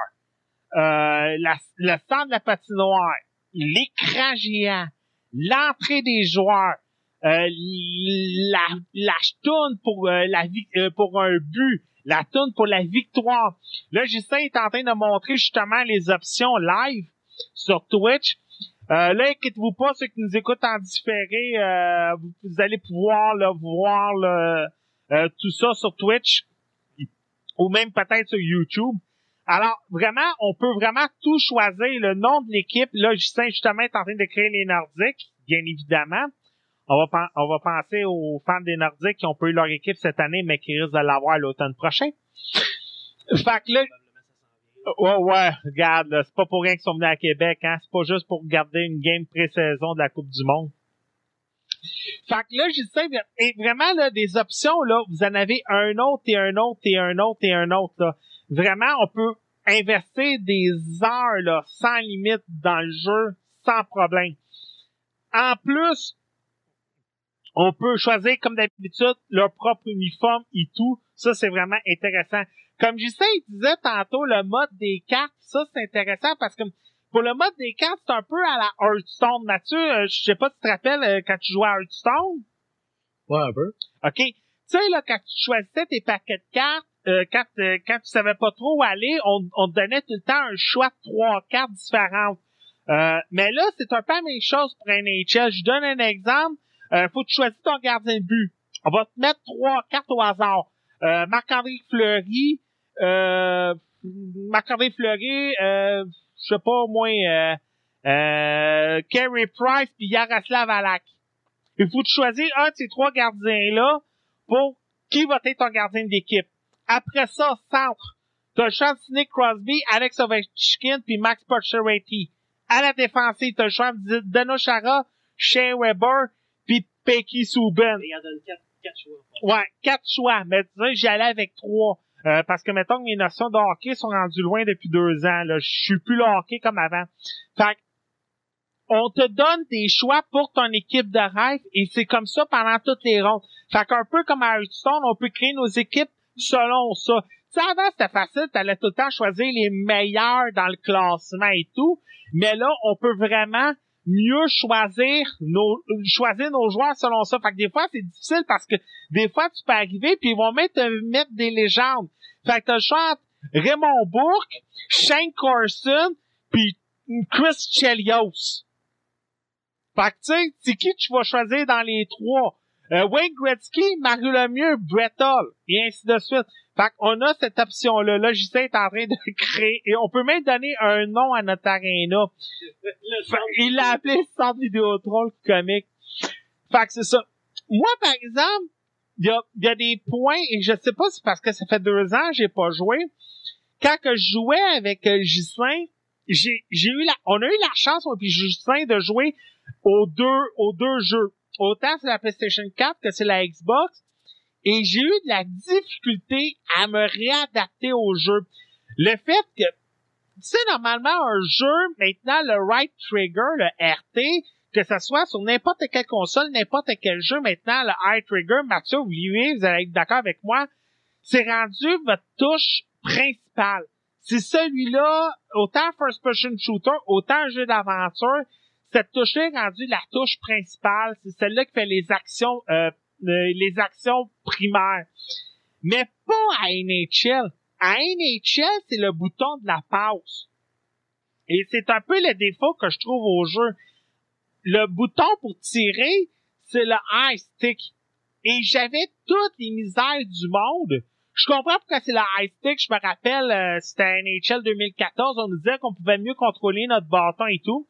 euh, la, le centre de la patinoire, l'écran géant, l'entrée des joueurs, euh, la, la pour euh, euh, pour un but, la tourne pour la victoire. Là, Justin est en train de montrer justement les options live sur Twitch. Euh, là, inquiétez-vous pas, ceux qui nous écoutent en différé, euh, vous, allez pouvoir là, voir euh, tout ça sur Twitch ou même peut-être sur YouTube. Alors, vraiment, on peut vraiment tout choisir. Le nom de l'équipe, là, Justin justement est en train de créer les Nordiques, bien évidemment. On va, on va penser aux fans des Nordiques qui ont pas eu leur équipe cette année, mais qui risquent de l'avoir l'automne prochain. Fait que là, Ouais, ouais, regarde, c'est pas pour rien qu'ils sont venus à Québec, hein. C'est pas juste pour garder une game pré-saison de la Coupe du Monde. Fait que là, sais, et vraiment, là, des options, là, vous en avez un autre et un autre et un autre et un autre, là. Vraiment, on peut investir des heures, là, sans limite dans le jeu, sans problème. En plus, on peut choisir, comme d'habitude, leur propre uniforme et tout. Ça, c'est vraiment intéressant. Comme Justin disait tantôt, le mode des cartes, ça, c'est intéressant parce que pour le mode des cartes, c'est un peu à la Hearthstone. Mathieu, euh, je sais pas si tu te rappelles euh, quand tu jouais à Hearthstone? Ouais, un peu. OK. Tu sais, là, quand tu choisissais tes paquets de cartes, euh, quand, quand tu savais pas trop où aller, on, on te donnait tout le temps un choix de trois cartes différentes. mais là, c'est un peu la même chose pour NHL. Je donne un exemple. Euh, faut que tu choisisses ton gardien de but. On va te mettre trois cartes au hasard. Euh, Marc-André Fleury, euh, Marc-André Fleury, euh, je sais pas, au moins, euh, euh, Kerry Price puis Yaroslav Alak. Il faut choisir un de ces trois gardiens-là pour qui va être ton gardien d'équipe. Après ça, centre. T'as le choix de Nick Crosby, Alex Ovechkin puis Max Pacioretty. À la défensive, t'as le choix de Dano Chara, Shea Weber puis Pecky Souben. Il en donne quatre, quatre choix. Ouais, quatre choix. Mais tu sais, j'allais avec trois. Euh, parce que mettons que mes notions de hockey sont rendues loin depuis deux ans. Là. Je suis plus le hockey comme avant. Fait on te donne des choix pour ton équipe de rêve et c'est comme ça pendant toutes les rondes. Fait qu'un peu comme à Hearthstone, on peut créer nos équipes selon ça. Tu sais, avant, c'était facile, t'allais tout le temps choisir les meilleurs dans le classement et tout. Mais là, on peut vraiment mieux choisir nos choisir nos joueurs selon ça. Fait que des fois, c'est difficile parce que des fois, tu peux arriver puis ils vont mettre, mettre des légendes. Fait que t'as le Raymond Bourque, Shane Carson puis Chris Chelios. Fait que tu sais, c'est qui tu vas choisir dans les trois? Euh, Wayne Gretzky, Mario Lemieux, Brett Hall, et ainsi de suite. Fait qu'on a cette option-là. Là, Justin est en train de créer. Et on peut même donner un nom à notre arena. il l'a appelé Centre Vidéotrol comique. Fait que c'est ça. Moi, par exemple, il y a, y a, des points, et je sais pas si c'est parce que ça fait deux ans que j'ai pas joué. Quand que je jouais avec euh, Justin, j'ai, j'ai eu la, on a eu la chance, moi puis Justin, de jouer aux deux, aux deux jeux. Autant c'est la PlayStation 4 que c'est la Xbox. Et j'ai eu de la difficulté à me réadapter au jeu. Le fait que, tu sais, normalement, un jeu, maintenant, le right trigger, le RT, que ce soit sur n'importe quelle console, n'importe quel jeu, maintenant, le high trigger, Mathieu, vous, vous allez être d'accord avec moi, c'est rendu votre touche principale. C'est celui-là, autant first person shooter, autant jeu d'aventure, cette touche-là est rendue la touche principale. C'est celle-là qui fait les actions, euh, les actions primaires. Mais pas à NHL. À NHL, c'est le bouton de la pause. Et c'est un peu le défaut que je trouve au jeu. Le bouton pour tirer, c'est le high stick. Et j'avais toutes les misères du monde. Je comprends pourquoi c'est le high stick. Je me rappelle, euh, c'était NHL 2014, on nous disait qu'on pouvait mieux contrôler notre bâton et tout.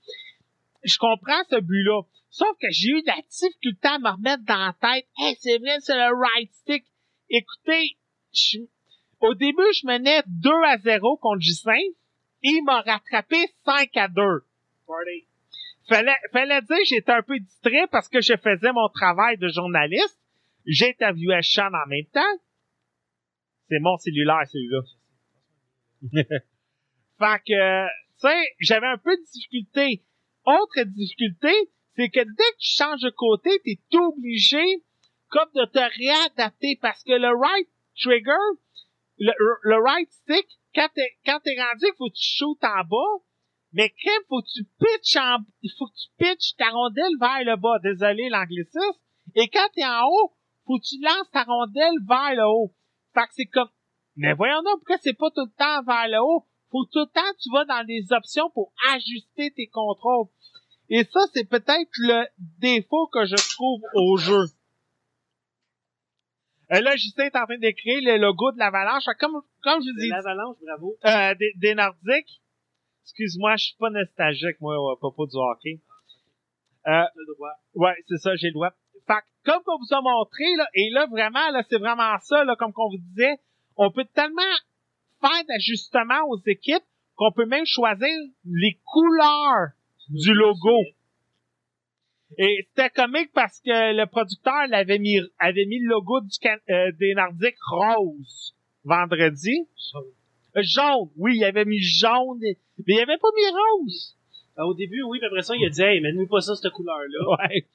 Je comprends ce but-là. Sauf que j'ai eu de la difficulté à me remettre dans la tête. Hey, c'est vrai, c'est le right stick. Écoutez, au début, je menais 2 à 0 contre Justin. Et il m'a rattrapé 5 à 2. Party. Fallait, fallait dire que j'étais un peu distrait parce que je faisais mon travail de journaliste. J'interviewais Sean en même temps. C'est mon cellulaire, celui-là. fait que, tu sais, j'avais un peu de difficulté. Autre difficulté, c'est que dès que tu changes de côté, t'es obligé comme de te réadapter parce que le right trigger, le, le right stick, quand t'es, quand t'es rendu, faut que tu shootes en bas, mais quand faut que tu pitches en, il faut que tu pitches ta rondelle vers le bas. Désolé l'anglicisme. Et quand t'es en haut, faut que tu lances ta rondelle vers le haut. Fait que c'est comme, mais voyons donc, pourquoi c'est pas tout le temps vers le haut? Faut tout le temps tu vas dans les options pour ajuster tes contrôles. Et ça, c'est peut-être le défaut que je trouve au jeu. Euh, là, Justin est en train d'écrire le logo de l'Avalanche. Comme, comme je dis... L'Avalanche, bravo. Euh, des, des Nordiques. Excuse-moi, je suis pas nostalgique, moi, à propos du hockey. Euh, le droit. ouais, c'est ça, j'ai le droit. Fait que, comme on vous a montré, là, et là, vraiment, là, c'est vraiment ça, là, comme qu'on vous disait, on peut tellement faire d'ajustements aux équipes qu'on peut même choisir les couleurs du logo. Et c'était comique parce que le producteur l'avait mis, avait mis le logo du can- euh, des Nordiques rose vendredi. Euh, jaune, oui, il avait mis jaune, mais il avait pas mis rose. Au début, oui, puis après ça, il a dit, hey, mets-nous pas ça, cette couleur-là. Ouais.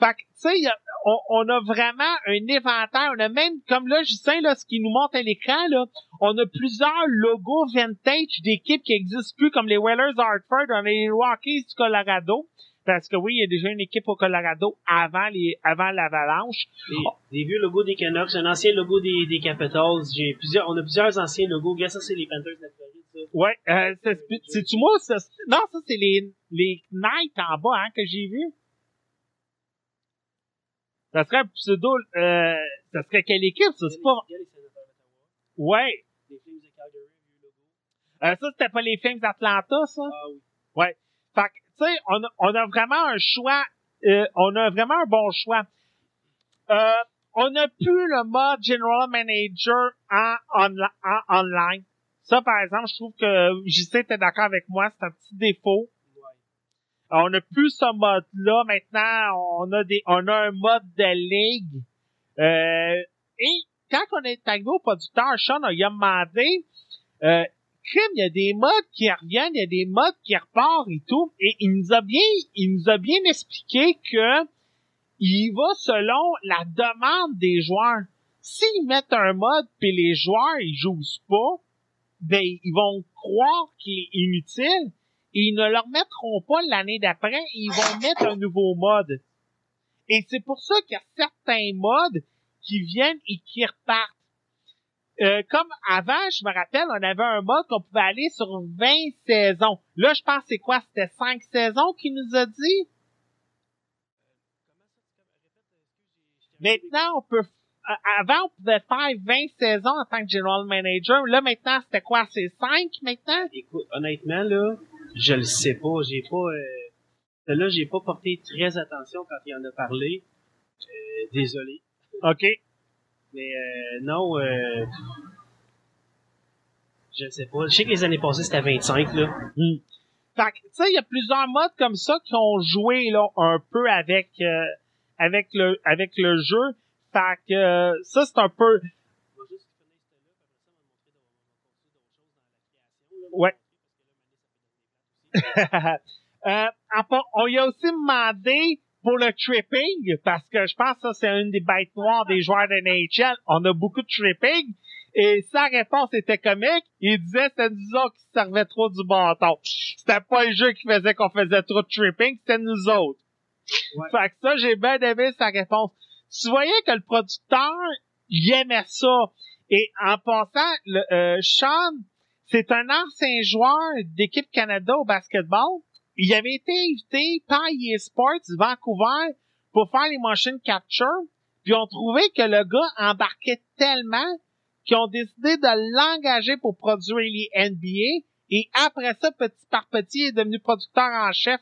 Fait que, tu sais, on, on a vraiment un éventaire. On a même, comme là, Justin, là, ce qui nous montre à l'écran, là, on a plusieurs logos vintage d'équipes qui existent plus, comme les Whalers Hartford, on a les Rockies du Colorado. Parce que oui, il y a déjà une équipe au Colorado avant les, avant l'Avalanche. Des, des vieux logos des Canucks, un ancien logo des, des Capitals. J'ai plusieurs, on a plusieurs anciens logos. Regarde, ça, c'est les Panthers de la Floride, ça. Ouais, euh, c'est- c'est-tu moi, ça? Non, ça, c'est les, les Knights en bas, hein, que j'ai vu. Ça serait un pseudo, euh, ça serait quelle équipe, ça? C'est pas, ouais. Les Flames de Calgary, vieux logo. Euh, ça, c'était pas les Flames d'Atlanta, ça? Ah oui. Fait que, tu sais, on a, on a vraiment un choix, euh, on a vraiment un bon choix. Euh, on n'a plus le mode General Manager en, onli- en online. Ça, par exemple, je trouve que JC était d'accord avec moi, c'est un petit défaut. On n'a plus ce mode-là. Maintenant, on a des, on a un mode de ligue. Euh, et quand on est arrivé au producteur, Sean a, demandé, euh, crime, il y a des modes qui reviennent, il y a des modes qui repartent et tout. Et il nous a bien, il nous a bien expliqué que il va selon la demande des joueurs. S'ils mettent un mode puis les joueurs ils jouent pas, ben ils vont croire qu'il est inutile ils ne le remettront pas l'année d'après, ils vont mettre un nouveau mode. Et c'est pour ça qu'il y a certains modes qui viennent et qui repartent. Euh, comme avant, je me rappelle, on avait un mode qu'on pouvait aller sur 20 saisons. Là, je pense c'est quoi? C'était 5 saisons qu'il nous a dit? Maintenant, on peut... Avant, on pouvait faire 20 saisons en tant que general manager. Là, maintenant, c'était quoi? C'est 5 maintenant? Écoute, honnêtement, là, je le sais pas. J'ai pas, euh, là, j'ai pas porté très attention quand il en a parlé. Euh, désolé. OK. Mais, euh, non, euh, je ne sais pas. Je sais que les années passées, c'était 25, là. Fait que, tu sais, il y a plusieurs modes comme ça qui ont joué, là, un peu avec, euh, avec le, avec le jeu. Fait que, euh, ça, c'est un peu. Ouais. euh, on y a aussi demandé pour le tripping, parce que je pense que ça, c'est une des bêtes noires des joueurs de NHL. On a beaucoup de tripping. Et sa réponse était comique. Il disait c'était nous autres qui servaient trop du bâton. C'était pas le jeu qui faisait qu'on faisait trop de tripping, c'était nous autres. Fait que ça, j'ai bien aimé sa réponse. Tu voyais que le producteur, il aimait ça. Et en passant, le, euh, Sean, c'est un ancien joueur d'équipe Canada au basketball. Il avait été invité par EA Sports Vancouver pour faire les motion capture. Puis on trouvait que le gars embarquait tellement qu'ils ont décidé de l'engager pour produire les NBA. Et après ça, petit par petit, il est devenu producteur en chef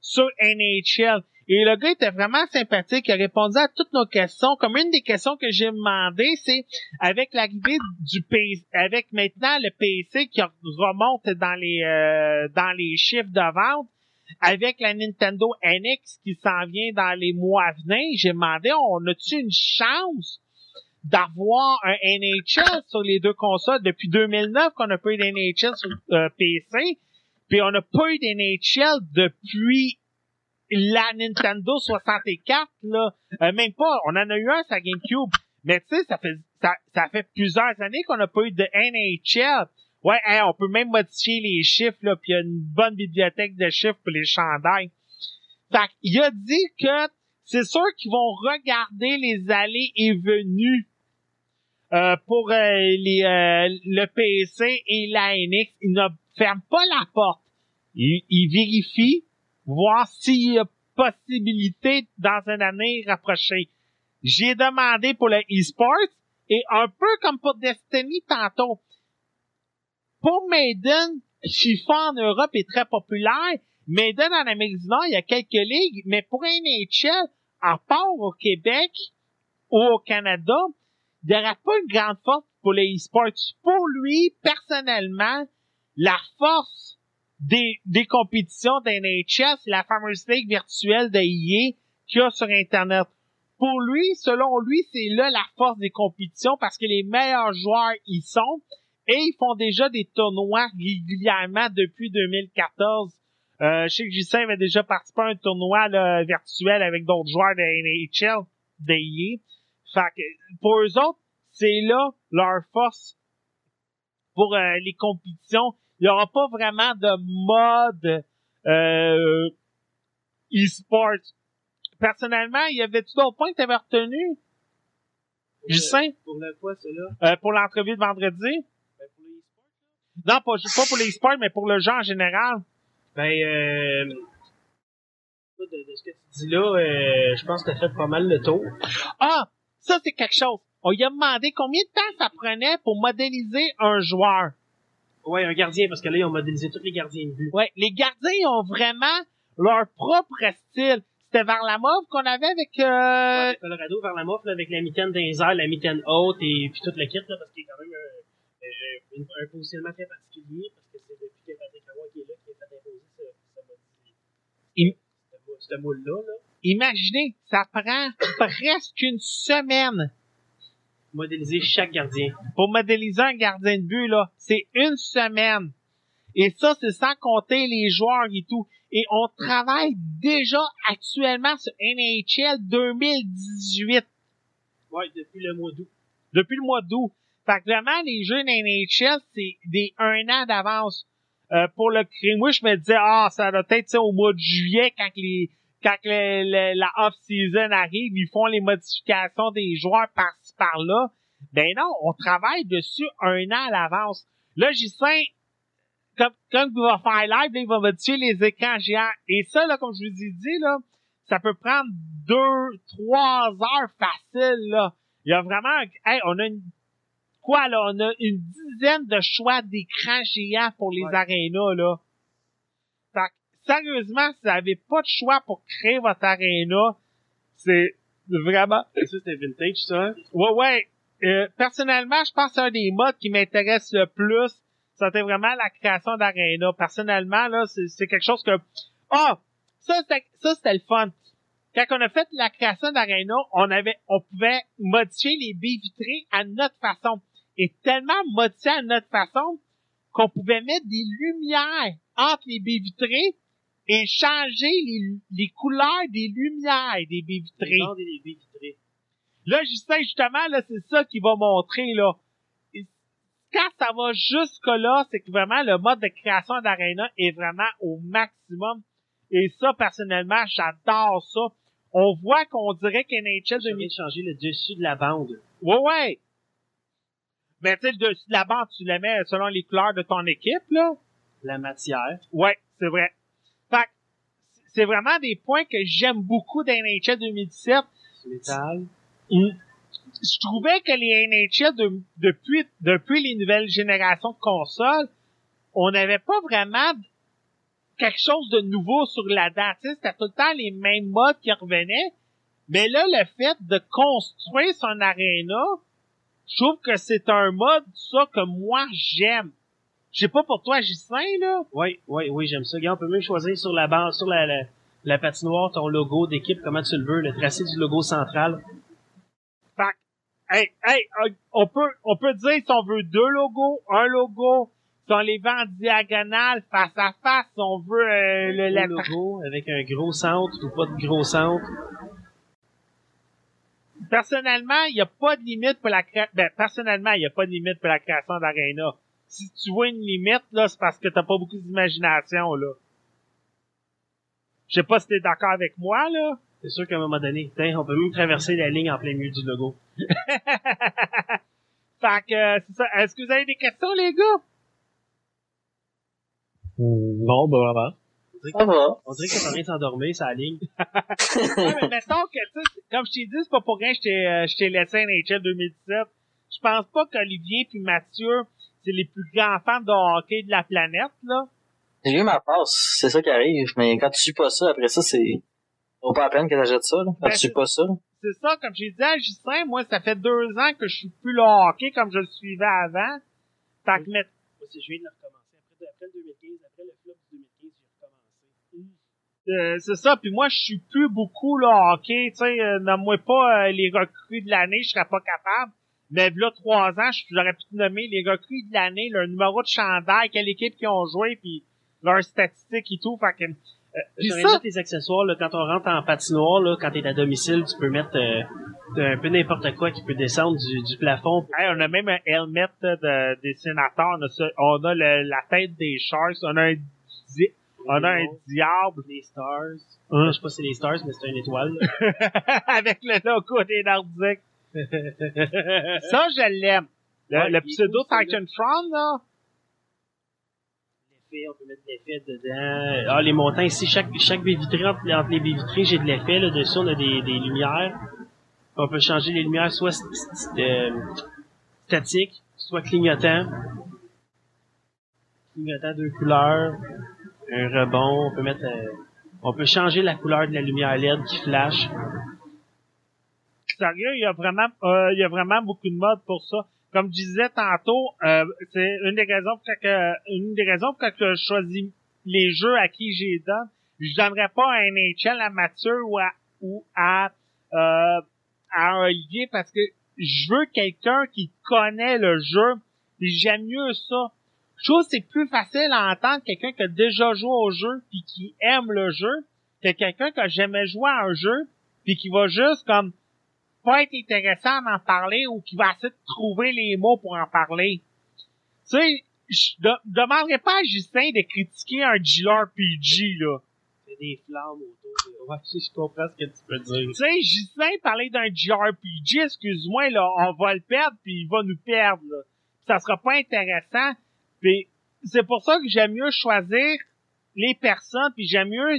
sur NHL. Et le gars était vraiment sympathique, il a répondu à toutes nos questions. Comme une des questions que j'ai demandé, c'est avec l'arrivée du PC, avec maintenant le PC qui remonte dans les euh, dans les chiffres de vente, avec la Nintendo NX qui s'en vient dans les mois à venir, j'ai demandé on a-tu une chance d'avoir un NHL sur les deux consoles? Depuis 2009 qu'on n'a pas eu d'NHL sur euh, PC, puis on n'a pas eu d'NHL depuis la Nintendo 64, là, euh, même pas, on en a eu un sur GameCube, mais tu sais, ça fait ça, ça fait plusieurs années qu'on n'a pas eu de NHL. Ouais, on peut même modifier les chiffres, là, puis il y a une bonne bibliothèque de chiffres pour les chandails. Fait il a dit que c'est sûr qu'ils vont regarder les allées et venues euh, pour euh, les, le PC et la NX. Ils ne ferment pas la porte. Ils, ils vérifient voir s'il y a possibilité dans une année rapprochée. J'ai demandé pour le e-sport et un peu comme pour Destiny tantôt. Pour Maiden, FIFA en Europe est très populaire. Maiden en Amérique du Nord, il y a quelques ligues, mais pour NHL, à part au Québec ou au Canada, il n'y aura pas une grande force pour les e-sports. Pour lui, personnellement, la force des, des compétitions d'NHS, la fameuse ligue virtuelle de EA qu'il y a sur Internet. Pour lui, selon lui, c'est là la force des compétitions parce que les meilleurs joueurs y sont et ils font déjà des tournois régulièrement depuis 2014. Euh, je sais que Justin avait déjà participé à un tournoi là, virtuel avec d'autres joueurs de NHL, d'EA. Fait que pour eux autres, c'est là leur force pour euh, les compétitions il n'y aura pas vraiment de mode euh, e-sport. Personnellement, il y avait-tu d'autres points que tu avais retenu? Justin? Pour le quoi, là Euh, pour l'entrevue de vendredi? Ben, pour les e-sports, Non, pas, pas pour les e-sports, mais pour le jeu en général. Ben, euh, de, de ce que tu dis là, euh, je pense que tu as fait pas mal le tour. Ah! Ça, c'est quelque chose. On lui a demandé combien de temps ça prenait pour modéliser un joueur. Ouais, un gardien, parce que là, ils ont modélisé tous les gardiens de but. Ouais, les gardiens ont vraiment leur propre style. C'était vers la mauve qu'on avait avec... Euh... Ouais, Colorado, vers la mauve, avec la mitaine d'un la mitaine haute et puis toute le kit, là, parce qu'il y a quand même un, un, un, positionnement très particulier, parce que c'est depuis que Patrick Roy qui est là, qui a fait imposer ce, ce, ce moule-là. Là. Imaginez, ça prend presque une semaine modéliser chaque gardien. Pour modéliser un gardien de but, là, c'est une semaine. Et ça, c'est sans compter les joueurs et tout. Et on travaille déjà actuellement sur NHL 2018. Ouais, depuis le mois d'août. Depuis le mois d'août. Fait que vraiment, les jeux NHL, c'est des un an d'avance. Euh, pour le moi, je me disais, ah, ça doit être au mois de juillet quand les quand la off-season arrive, ils font les modifications des joueurs par-ci par-là. Ben non, on travaille dessus un an à l'avance. Là, Justin, comme, comme il va faire live, là, il va modifier les écrans géants. Et ça, là, comme je vous ai dit, là, ça peut prendre deux, trois heures facile, là. Il y a vraiment, hey, on a une, quoi, là, on a une dizaine de choix d'écrans géants pour les arénas, là sérieusement, si vous n'avez pas de choix pour créer votre arena, c'est vraiment... Ça, c'était vintage, ça? Ouais, ouais. Euh, personnellement, je pense que c'est un des modes qui m'intéresse le plus. C'était vraiment la création d'arena. Personnellement, là, c'est quelque chose que... Ah! ça, c'était, ça, c'était le fun. Quand on a fait la création d'arena, on avait, on pouvait modifier les baies vitrées à notre façon. Et tellement modifier à notre façon qu'on pouvait mettre des lumières entre les baies vitrées et changer les, les couleurs des lumières des baies vitrées. Des baies vitrées. Là, Justin, justement, là, c'est ça qu'il va montrer, là. quand ça va jusque-là, c'est que vraiment le mode de création d'arena est vraiment au maximum. Et ça, personnellement, j'adore ça. On voit qu'on dirait qu'NHL... Envie de changer le dessus de la bande. Ouais, ouais. Mais tu sais, le dessus de la bande, tu le mets selon les couleurs de ton équipe, là? La matière. Ouais, c'est vrai. C'est vraiment des points que j'aime beaucoup d'NHL 2017. Métal. Je trouvais que les NHL de, depuis depuis les nouvelles générations de consoles, on n'avait pas vraiment quelque chose de nouveau sur la date. C'était tout le temps les mêmes modes qui revenaient. Mais là, le fait de construire son aréna, je trouve que c'est un mode, ça, que moi, j'aime. Je sais pas pour toi, Gislain, là. Oui, oui, oui, j'aime ça. Regarde, on peut même choisir sur la base, sur la, la, la patinoire, ton logo d'équipe, comment tu le veux, le tracé du logo central. Fait hey, hey, on peut, on peut dire si on veut deux logos, un logo, si on les vend en diagonale, face à face, si on veut euh, le, le logo avec un gros centre ou pas de gros centre. Personnellement, il n'y a pas de limite pour la création. Ben, personnellement, il n'y a pas de limite pour la création d'Arena. Si tu vois une limite, là, c'est parce que t'as pas beaucoup d'imagination, là. Je sais pas si t'es d'accord avec moi, là. C'est sûr qu'à un moment donné, on peut même traverser la ligne en plein milieu du logo. fait que, euh, c'est ça. Est-ce que vous avez des questions, les gars? Non, bah vraiment. Ça va. On dirait que t'es en train de s'endormir, ça ligne. ouais, mais mettons que, tu sais, comme je t'ai dit, c'est pas pour rien que je t'ai, euh, je t'ai laissé NHL 2017. Je pense pas qu'Olivier puis Mathieu, c'est les plus grands fans de hockey de la planète, là. J'ai eu ma passe, c'est ça qui arrive. Mais quand tu suis pas ça, après ça, c'est... Vaut pas la peine que t'achètes ça, là. Quand Ben, tu suis pas ça. C'est ça, comme j'ai dit à Justin, moi, ça fait deux ans que je suis plus le hockey comme je le suivais avant. Fait que, mais- Moi, c'est je viens de le recommencer. Après, après le 2015, après le flop du 2015, j'ai recommencé. Euh, c'est ça, puis moi je suis plus beaucoup là hockey, tu sais, euh, nomme-moi pas euh, les recrues de l'année, je serais pas capable. Mais là trois ans, je- j'aurais pu te nommer les recrues de l'année, leur numéro de chandail, quelle équipe qui ont joué, puis leurs statistiques et tout. Fait que, euh, J'aurais ça, les accessoires, là, quand on rentre en patinoire, là, quand t'es à domicile, tu peux mettre euh, un peu n'importe quoi qui peut descendre du, du plafond. hey, on a même un helmet de, des sénateurs, on a, ça- on a le- la tête des Sharks, on a un, di- on a un diable Les stars. Hein? Je sais pas si c'est les stars, mais c'est une étoile. avec le logo des Nordiques. Ça, je l'aime. Le, Ouais, pseudo Titan Front, là? l'effet, on peut mettre de l'effet dedans. Ah, les montants ici, chaque, chaque baie vitrée, entre, entre les baies vitrées, j'ai de l'effet, là, dessus, on a des, des lumières. On peut changer les lumières soit st- st- euh, statiques, soit clignotant. Clignotant deux couleurs, un rebond, on peut mettre, euh, on peut changer la couleur de la lumière LED qui flash. Sérieux, il y a vraiment, euh, il y a vraiment beaucoup de modes pour ça. Comme je disais tantôt, euh, c'est une des raisons pour que, une des raisons pour que je choisis les jeux à qui j'ai donne. Je donnerais pas à NHL à Mathieu ou à, ou à, euh, à Olivier parce que je veux quelqu'un qui connaît le jeu. J'aime mieux ça. Je trouve que c'est plus facile à entendre quelqu'un qui a déjà joué au jeu puis qui aime le jeu que quelqu'un qui a jamais joué à un jeu puis qui va juste comme pas être intéressant d'en parler ou qui va essayer de trouver les mots pour en parler. Tu sais, je de- demanderais pas à Justin de critiquer un JRPG, là. C'est des flammes autour. de- Ouais, je comprends ce que tu peux dire. Tu sais, Justin parlait d'un JRPG, excuse-moi, là, on va le perdre puis il va nous perdre, là. Ça sera pas intéressant. Puis c'est pour ça que j'aime mieux choisir les personnes puis j'aime mieux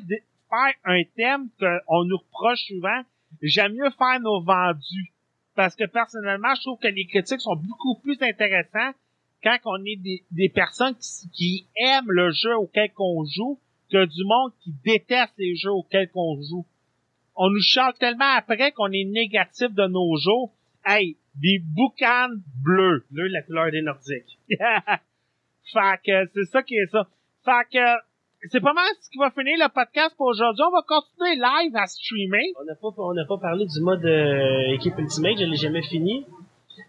faire un thème qu'on nous reproche souvent. J'aime mieux faire nos vendus. Parce que personnellement, je trouve que les critiques sont beaucoup plus intéressants quand on est des, des personnes qui, qui aiment le jeu auquel qu'on joue que du monde qui déteste les jeux auxquels qu'on joue on nous chante tellement après qu'on est négatif de nos jours. Hey, des boucanes bleues. Bleu, la couleur des Nordiques. fait que c'est ça qui est ça. Fait que c'est pas mal ce qui va finir le podcast pour aujourd'hui. On va continuer live à streamer. On n'a pas, on n'a pas parlé du mode euh, équipe Ultimate, je l'ai jamais fini.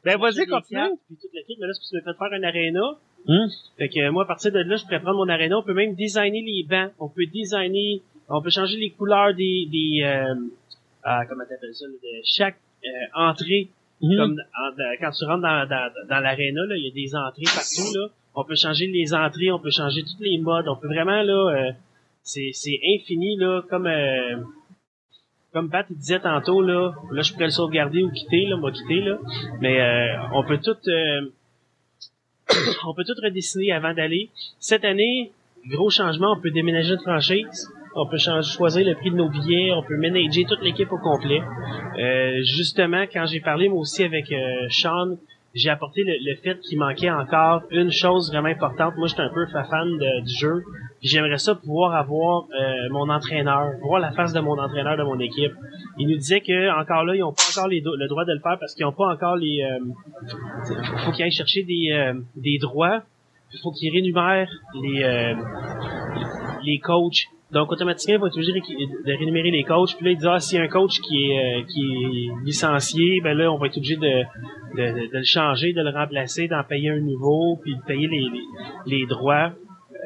Ben vas-y, continue. Puis toute l'équipe, mais là, c'est parce que faire un arena. Hum. Fait que euh, moi, à partir de là, je pourrais prendre mon arena. On peut même designer les bancs. On peut designer, on peut changer les couleurs des, des euh, ah, comment t'appelles ça, de chaque euh, entrée Mhm. Comme quand tu rentres dans, dans, dans l'aréna, là, il y a des entrées partout, là. On peut changer les entrées, on peut changer tous les modes, on peut vraiment, là, euh, c'est, infini, là, comme, euh, comme Pat disait tantôt, là, là, je pourrais le sauvegarder ou quitter, là, moi quitter, là. Mais, euh, on peut tout, on peut tout redessiner avant d'aller. Cette année, gros changement, on peut déménager de franchise on peut choisir le prix de nos billets, on peut manager toute l'équipe au complet. Euh, justement, quand j'ai parlé moi aussi avec euh, Sean, j'ai apporté le, fait qu'il manquait encore une chose vraiment importante. Moi, j'étais un peu fan du jeu. J'aimerais ça pouvoir avoir euh, mon entraîneur, voir la face de mon entraîneur de mon équipe. Il nous disait que encore là, ils n'ont pas encore le droit de le faire parce qu'ils n'ont pas encore les. Euh, faut qu'ils aillent chercher des, des droits. Il faut qu'ils rénumèrent les les coachs donc, automatiquement, il va être obligé de rémunérer les coachs. Puis là, il dit, ah, s'il y a un coach qui est, euh, qui est licencié, ben là, on va être obligé de, de, de, le changer, de le remplacer, d'en payer un nouveau, puis de payer les, les, droits. Euh,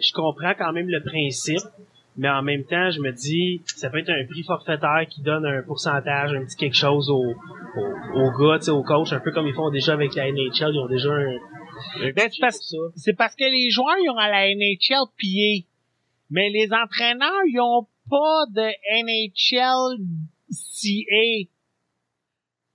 je comprends quand même le principe, mais en même temps, je me dis, ça peut être un prix forfaitaire qui donne un pourcentage, un petit quelque chose aux au, au gars, aux coachs, un peu comme ils font déjà avec la NHL, ils ont déjà un... Ben, c'est parce, que les joueurs, ils ont à la NHL pillé mais les entraîneurs, ils ont pas de NHL CA.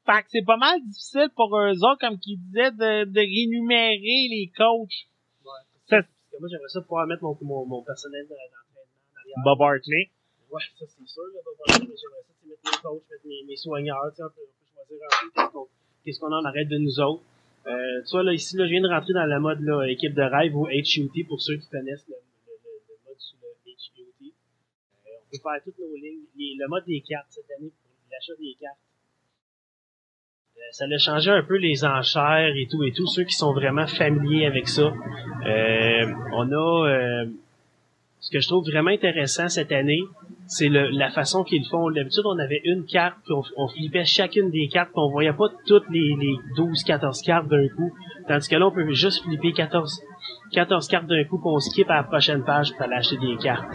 Fait que c'est pas mal difficile pour eux autres, comme qu'ils disaient, de, de rémunérer les coachs. Ouais. Parce que moi, j'aimerais ça pouvoir mettre mon, mon, mon personnel d'entraînement. Bob Hartley. Ouais, ça c'est sûr, là, Bob Hartley, mais j'aimerais ça mettre mes coachs, mettre mes, mes soigneurs, tu sais, on peut, on peut choisir un peu qu'est-ce qu'on en arrête de nous autres. Euh, tu vois, là, ici, là, je viens de rentrer dans la mode, là, équipe de rêve ou HUT pour ceux qui connaissent le, on peut faire toutes nos lignes. le mode des cartes cette année, pour l'achat des cartes. Euh, ça a changé un peu les enchères et tout et tout. Ceux qui sont vraiment familiers avec ça. Euh, on a euh, ce que je trouve vraiment intéressant cette année, c'est la façon qu'ils font. D'habitude, on avait une carte, puis on, on flippait chacune des cartes, puis on voyait pas toutes les, les 12-14 cartes d'un coup. Tandis que là, on peut juste flipper 14, 14 cartes d'un coup, puis on skip à la prochaine page pour aller acheter des cartes.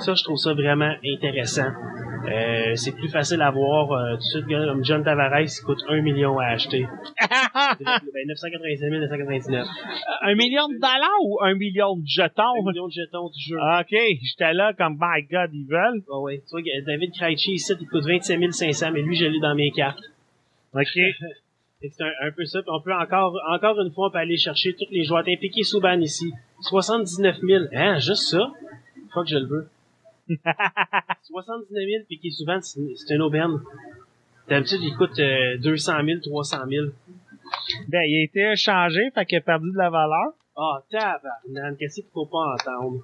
Ça, je trouve ça vraiment intéressant. Euh, c'est plus facile à voir euh, tout de suite comme John Tavares il coûte 1 million à acheter. ben, 995 999. Un million de dollars ou un million de jetons? Un million de jetons du jeu. Ok, j'étais là comme my god, ils veulent. Oh, ouais. Tu vois, David Krejci ici, il coûte 25 500, mais lui, je l'ai dans mes cartes. Ok. c'est un, un, peu ça. Puis on peut encore, encore une fois, on peut aller chercher tous les joueurs. T'impliquer Souban ici. 79 000. Hein, juste ça? Faut que je le veux. 79 000 puis qui souvent c'est une aubaine. D'habitude, il coûte 200 000, 300 000. Ben, il a été échangé, fait qu'il a perdu de la valeur. Ah, tabarnak, qu'est-ce qu'il faut pas entendre?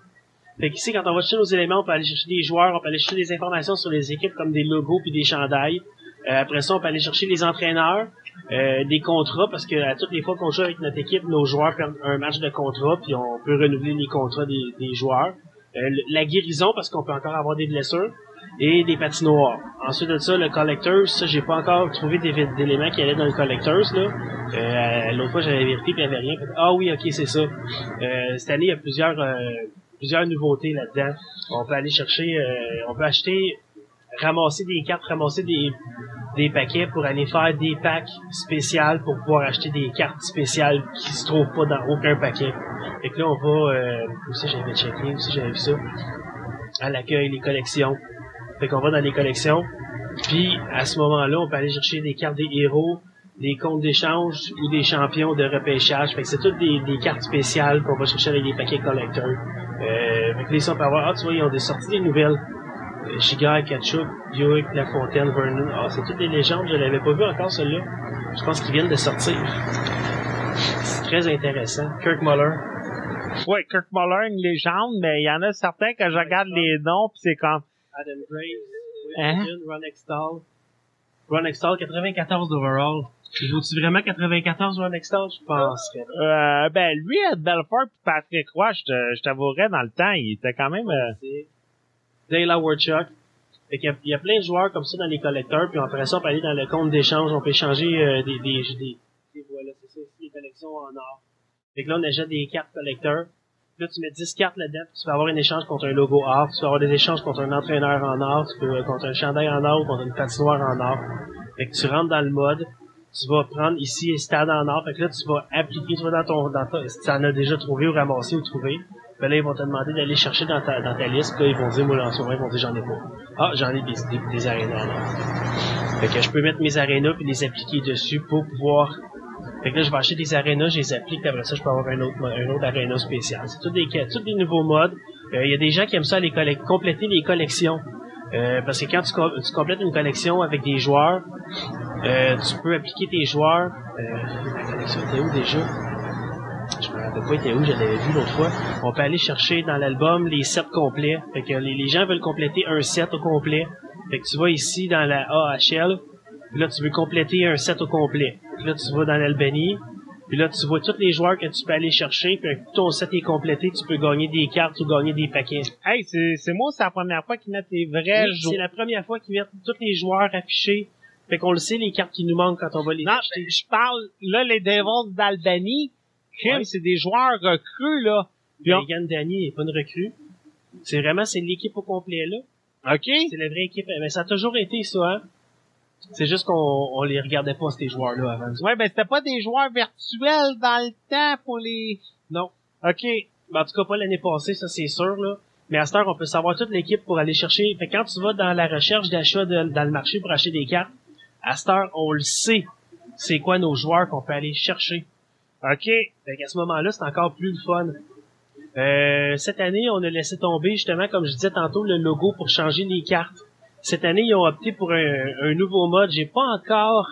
Fait qu'ici, quand on va chercher nos éléments, on peut aller chercher des joueurs, on peut aller chercher des informations sur les équipes comme des logos puis des chandails. Euh, après ça, on peut aller chercher les entraîneurs, euh, des contrats, parce que à toutes les fois qu'on joue avec notre équipe, nos joueurs perdent un match de contrat, puis on peut renouveler les contrats des, des joueurs. Euh, la guérison parce qu'on peut encore avoir des blessures et des patinoires. Ensuite de ça, le collectors, ça j'ai pas encore trouvé d'éléments qui allaient dans le collectors là. Euh, L'autre fois j'avais vérifié puis il n'y avait rien. Ah oui, ok c'est ça. Euh, cette année il y a plusieurs euh, plusieurs nouveautés là-dedans. On peut aller chercher, on peut acheter, ramasser des cartes, ramasser des des paquets pour aller faire des packs spéciaux pour pouvoir acheter des cartes spéciales qui se trouvent pas dans aucun paquet. Fait que là, on va, euh, aussi j'avais checké, aussi j'avais vu ça, à l'accueil, les collections. Fait qu'on va dans les collections, puis à ce moment-là, on peut aller chercher des cartes des héros, des comptes d'échange ou des champions de repêchage. Fait que c'est toutes des, des cartes spéciales qu'on va chercher avec des paquets collecteurs. Euh, fait que les on peut avoir, ah, tu vois, ils ont des sorties des nouvelles. Shigar, Ketchup, Buick, La Fontaine, Vernon. Ah, c'est toutes des légendes. Je l'avais pas vu encore, celui-là. Je pense qu'ils viennent de sortir. C'est très intéressant. Kirk Muller. Ouais, Kirk Muller, une légende, mais il y en a certains que je regarde les noms pis c'est comme... Adam Graves, hein? Ron Extall. Ron Extall, 94 d'overall. Il vaut-tu vraiment 94 Ron Extall? Je pense. Euh, ben, lui, Ed Belfort pis Patrick Roy, je t'avouerais, dans le temps, il était quand même... Euh... Dale Howard-Chuck. Fait qu'il y, a, il y a plein de joueurs comme ça dans les collecteurs, puis après ça, on peut aller dans le compte d'échange, on peut échanger euh, des, des, des, des, voilà, c'est ça les collections en or. Fait que là, on achète des cartes collecteurs. Là, tu mets 10 cartes là-dedans, tu peux avoir un échange contre un logo or, tu peux avoir des échanges contre un entraîneur en or, tu peux contre un chandail en or ou contre une patinoire en or. Fait que tu rentres dans le mode, tu vas prendre ici stade en or. Fait que là, tu vas appliquer, tu vas dans ton, dans ta, si tu en as déjà trouvé ou ramassé ou trouvé. Ben là, ils vont te demander d'aller chercher dans ta, dans ta liste. Là, ils vont dire, moi, en ce moment, ils vont dire, j'en ai pas. Ah, j'en ai des, des, arénas or. Fait que je peux mettre mes arénas puis les appliquer dessus pour pouvoir fait que là, je vais acheter des arénas, je les applique, après ça, je peux avoir un autre, un autre aréna spécial. C'est tous des, tous nouveaux modes. Il y a des gens qui aiment ça aller compléter les collections. Euh, parce que quand tu, tu, complètes une collection avec des joueurs, euh, tu peux appliquer tes joueurs. Euh, la collection était où déjà? Était où, je l'avais vu l'autre fois. On peut aller chercher dans l'album les sets complets. Fait que les, les, gens veulent compléter un set au complet. Fait que tu vas ici dans la AHL, puis là tu veux compléter un set au complet. Puis là tu vas dans l'Albanie, puis là, tu vois tous les joueurs que tu peux aller chercher, puis ton set est complété, tu peux gagner des cartes ou gagner des paquets. Hey, c'est moi, c'est la première fois qu'ils mettent les vrais joueurs. C'est la première fois qu'ils mettent tous les joueurs affichés. Fait qu'on le sait, les cartes qui nous manquent quand on va les non, je parle, là, les Devils d'Albanie, ouais. c'est des joueurs recrues, là. Puis on... Danny est pas une recrue. C'est vraiment, c'est l'équipe au complet, là. OK. C'est la vraie équipe. Mais ça a toujours été ça, hein. C'est juste qu'on on les regardait pas ces joueurs-là avant. Ouais, ben c'était pas des joueurs virtuels dans le temps pour les. Non. Ok. Ben, en tout cas pas l'année passée, ça c'est sûr là. Mais à cette heure, on peut savoir toute l'équipe pour aller chercher. Fait quand tu vas dans la recherche d'achat dans le marché pour acheter des cartes, à cette heure, on le sait. C'est quoi nos joueurs qu'on peut aller chercher. OK. Fait qu'à ce moment-là, c'est encore plus le fun. Euh, cette année, on a laissé tomber, justement, comme je disais tantôt, le logo pour changer les cartes. Cette année, ils ont opté pour un, nouveau mode. J'ai pas encore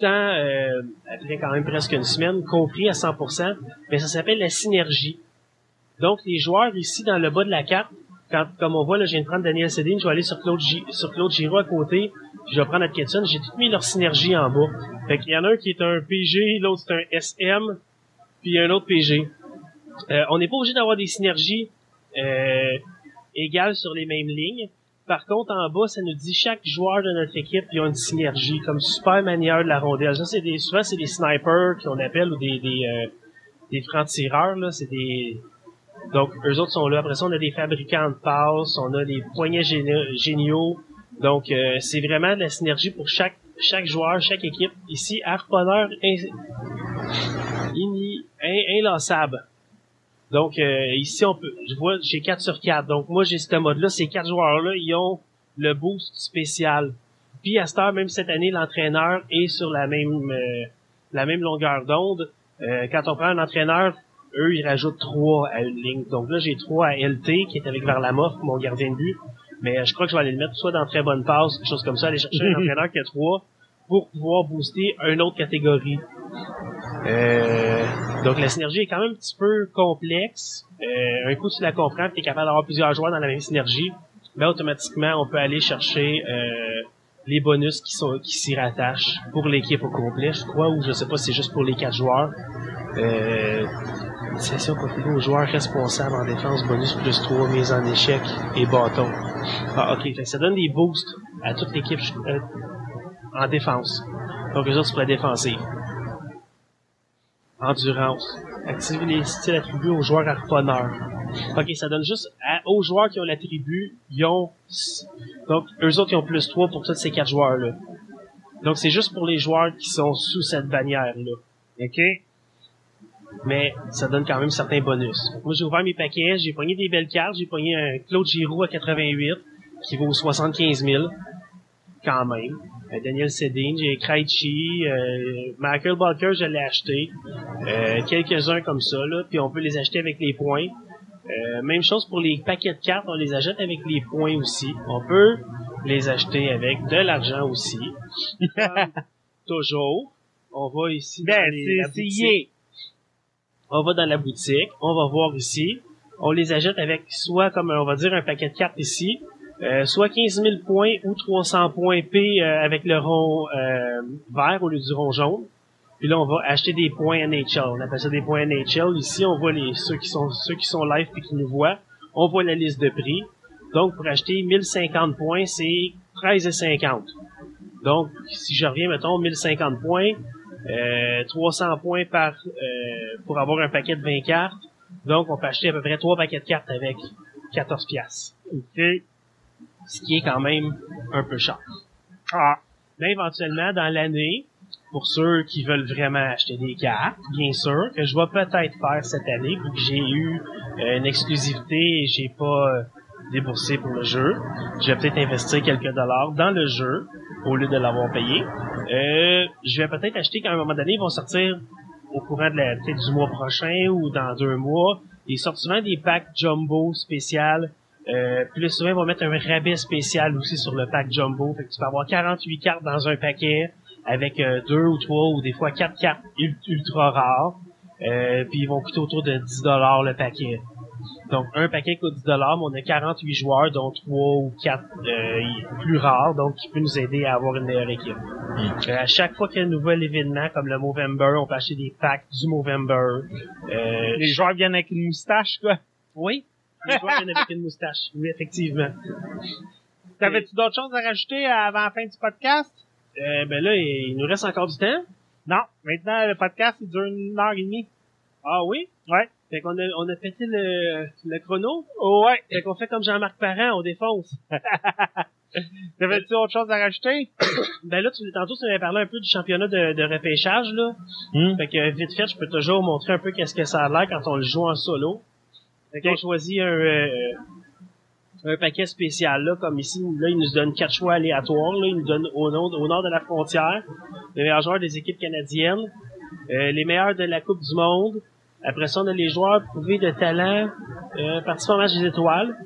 tant, euh, après quand même presque une semaine, compris à 100%, mais ça s'appelle la synergie. Donc, les joueurs ici, dans le bas de la carte, quand, comme on voit, là, je viens de prendre Daniel Sedin, je vais aller sur Claude, G, à côté, puis je vais prendre Atkinson, j'ai tout mis leur synergie en bas. Fait qu'il y en a un qui est un PG, l'autre c'est un SM, puis un autre PG. Euh, on n'est pas obligé d'avoir des synergies euh, égales sur les mêmes lignes, par contre, en bas, ça nous dit chaque joueur de notre équipe a une synergie, comme super manière de la rondelle. Ça, c'est des, souvent, c'est des snipers qu'on appelle ou des, des, euh, des francs-tireurs, là. C'est des, donc, eux autres sont là. Après ça, on a des fabricants de passes, on a des poignets géniaux. Donc, euh, c'est vraiment de la synergie pour chaque, chaque joueur, chaque équipe. Ici, harponneur in, inlassable. Donc euh, ici on peut je vois j'ai 4 sur 4. Donc moi j'ai ce mode là, ces quatre joueurs là, ils ont le boost spécial. Puis à cette heure même cette année l'entraîneur est sur la même euh, la même longueur d'onde. Euh, quand on prend un entraîneur, eux ils rajoutent 3 à une ligne. Donc là j'ai 3 à LT qui est avec Varlamov, mon gardien de but. Mais je crois que je vais aller le mettre soit dans très bonne passe, quelque chose comme ça, aller chercher un entraîneur qui a 3 pour pouvoir booster une autre catégorie. Euh, donc la synergie est quand même un petit peu complexe. Euh, un coup tu la comprends, tu es capable d'avoir plusieurs joueurs dans la même synergie, mais automatiquement on peut aller chercher euh, les bonus qui sont qui s'y rattachent pour l'équipe au complet, je crois, ou je sais pas si c'est juste pour les quatre joueurs. Euh, session configurée aux joueurs responsables en défense, bonus plus 3, mise en échec et bâton. Ah ok, fait ça donne des boosts à toute l'équipe euh, en défense. Donc les autres, pour la défensive. Endurance. Activer les styles attribués aux joueurs harponneurs. Ok, ça donne juste aux joueurs qui ont l'attribut, ils ont... Donc, eux autres, ils ont plus 3 pour tous ces quatre joueurs-là. Donc, c'est juste pour les joueurs qui sont sous cette bannière-là. OK? Mais ça donne quand même certains bonus. Moi, j'ai ouvert mes paquets, j'ai pogné des belles cartes, j'ai pogné un Claude Giroux à 88, qui vaut 75 000, quand même. Euh, Daniel Sedin, j'ai Krejci, euh, Michael Balker, je l'ai acheté. Euh, quelques-uns comme ça, là, puis on peut les acheter avec les points. Euh, même chose pour les paquets de cartes, on les achète avec les points aussi. On peut les acheter avec de l'argent aussi. toujours. On va ici ben, boutique. On va dans la boutique, on va voir ici. On les achète avec soit comme on va dire un paquet de cartes ici, euh, soit 15 000 points ou 300 points P euh, avec le rond euh, vert au lieu du rond jaune. Puis là, on va acheter des points NHL. On appelle ça des points NHL. Ici, on voit les ceux qui sont ceux qui sont live et qui nous voient. On voit la liste de prix. Donc, pour acheter 1050 points, c'est 13,50. Donc, si je reviens, mettons, 1050 points, euh, 300 points par pour avoir un paquet de 20 cartes. Donc, on peut acheter à peu près 3 paquets de cartes avec 14 pièces. OK ce qui est quand même un peu cher. Ah. Mais éventuellement, dans l'année, pour ceux qui veulent vraiment acheter des cartes, bien sûr, que je vais peut-être faire cette année, vu que j'ai eu euh, une exclusivité et j'ai pas déboursé pour le jeu. Je vais peut-être investir quelques dollars dans le jeu au lieu de l'avoir payé. Euh, je vais peut-être acheter quand à un moment donné, ils vont sortir au courant de la peut-être du mois prochain ou dans deux mois. Ils sortent souvent des packs jumbo spéciales. Euh, puis souvent, ils vont mettre un rabais spécial aussi sur le pack jumbo. Fait que tu peux avoir 48 cartes dans un paquet avec euh, deux ou trois ou des fois quatre cartes ultra rares. Euh, puis ils vont coûter autour de 10 dollars le paquet. Donc un paquet coûte 10 dollars, mais on a 48 joueurs, dont trois ou quatre euh, plus rares, donc qui peut nous aider à avoir une meilleure équipe. Hmm. à chaque fois qu'il y a un nouvel événement comme le Movember, on peut acheter des packs du Movember. les joueurs viennent avec une moustache, quoi. Oui, les joueurs viennent avec une moustache. Oui, effectivement. T'avais-tu d'autres choses à rajouter avant la fin du podcast? Euh, ben là, il nous reste encore du temps. Non, maintenant le podcast il dure une heure et demie. Ah oui? Ouais. Fait qu'on a, on a pété le, le chrono. Oh ouais. Fait qu'on fait comme Jean-Marc Parent, on défonce. T'avais-tu autre chose à rajouter? ben là, tu, tantôt, tu m'avais parlé un peu du championnat de, de repêchage, là. Hmm. Fait que, vite fait, je peux toujours montrer un peu qu'est-ce que ça a l'air quand on le joue en solo. Fait qu'on choisit un, euh, un paquet spécial là, comme ici, là, il nous donne quatre choix aléatoires, là, il nous donne au nord, au nord de la frontière, les meilleurs joueurs des équipes canadiennes, euh, les meilleurs de la Coupe du Monde. Après ça, on a les joueurs prouvés de talent euh, participant au match des étoiles.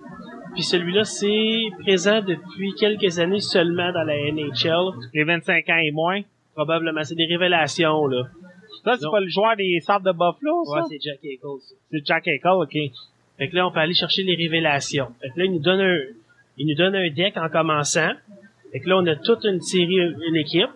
Puis celui-là, c'est présent depuis quelques années seulement dans la NHL. Les 25 ans et moins. Probablement. C'est des révélations, là. Ça, c'est pas le joueur des Sables de Buffalo, ça? Ouais, c'est Jack Eichel. C'est Jack Eichel, ok. Fait que là, on peut aller chercher les révélations. Fait que là, il nous donne un, il nous donne un deck en commençant. Fait que là, on a toute une série, une équipe.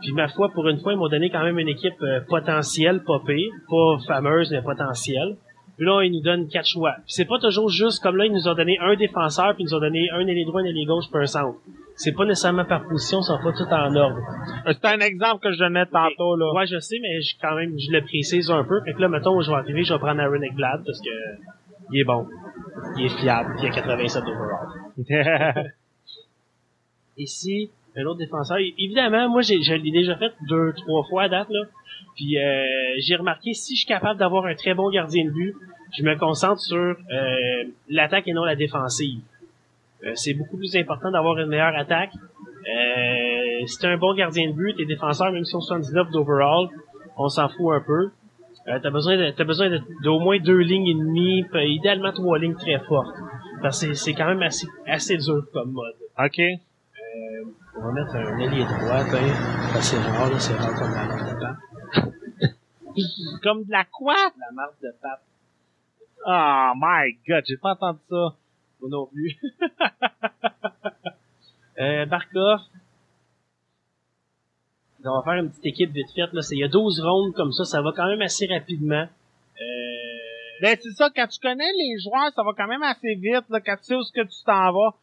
Puis ma foi, pour une fois, ils m'ont donné quand même une équipe euh, potentielle, pas pire, pas fameuse, mais potentielle. Puis là, ils nous donnent quatre choix. Puis c'est pas toujours juste comme là, ils nous ont donné un défenseur, puis ils nous ont donné un ailier droit, un ailier gauche, puis un centre. C'est pas nécessairement par position, sont pas tout en ordre. Euh, c'est un exemple que je donnais tantôt, là. Ouais, je sais, mais je, quand même, je le précise un peu. Fait que là, mettons, je vais arriver, je vais prendre Aaron Ekblad, parce que il est bon. Il est fiable. Il a 87 overall. Ici, un autre défenseur. Évidemment, moi, j'ai, je l'ai déjà fait deux, trois fois à date, là. Puis, euh, j'ai remarqué, si je suis capable d'avoir un très bon gardien de but, je me concentre sur euh, l'attaque et non la défensive. Euh, c'est beaucoup plus important d'avoir une meilleure attaque. Euh, si t'es un bon gardien de but, tes défenseurs, même si on 79 d'overall, on s'en fout un peu. Euh, t'as besoin de, t'as besoin d'au moins deux lignes et demie, idéalement trois lignes très fortes. Parce que c'est quand même assez, assez dur comme mode. OK. Euh, on va mettre un ailier droit, ben, c'est rare, là, c'est rare comme la marque de pape. comme de la quoi? La marque de pape. Oh my god, j'ai pas entendu ça. Moi non plus. euh, Barkov, on va faire une petite équipe vite faite. Là. Il y a 12 rondes comme ça, ça va quand même assez rapidement. Euh... Ben, c'est ça, quand tu connais les joueurs, ça va quand même assez vite, là, quand tu sais où ce que tu t'en vas.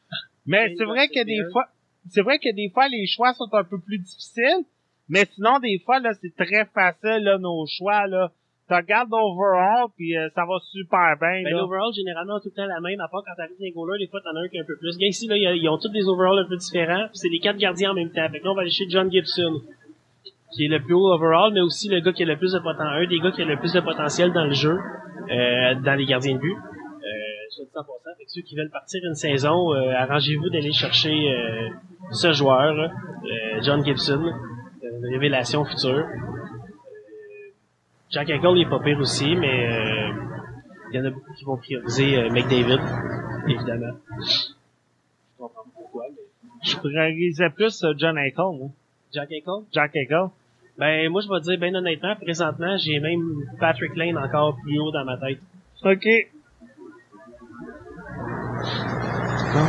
Mais c'est vrai que des fois, c'est vrai que des fois, les choix sont un peu plus difficiles. Mais sinon, des fois, là, c'est très facile, là, nos choix, là tu regardes l'overall, puis euh, ça va super bien. Ben, l'overall, généralement, tout le temps la même, à part quand t'arrives dans les goalers, des fois, t'en as un qui est un peu plus. Gars, ici, là, ils ont tous des overalls un peu différents, c'est les quatre gardiens en même temps. Fait que là, on va aller chez John Gibson qui est le plus haut overall, mais aussi le gars qui a le plus de potentiel, un des gars qui a le plus de potentiel dans le jeu, euh, dans les gardiens de but. Soit dit en passant, fait que ceux qui veulent partir une saison, euh, arrangez-vous d'aller chercher euh, ce joueur, euh, John Gibson, une révélation future. Jack Eichel est pas pire aussi, mais il y en a beaucoup qui vont prioriser McDavid, évidemment. Je comprends pourquoi, mais... Je priorisais plus John Eichel, Jack Eichel? Jack Eichel. Ben, moi, je vais te dire, ben honnêtement, présentement, j'ai même Patrick Lane encore plus haut dans ma tête. OK. Bon,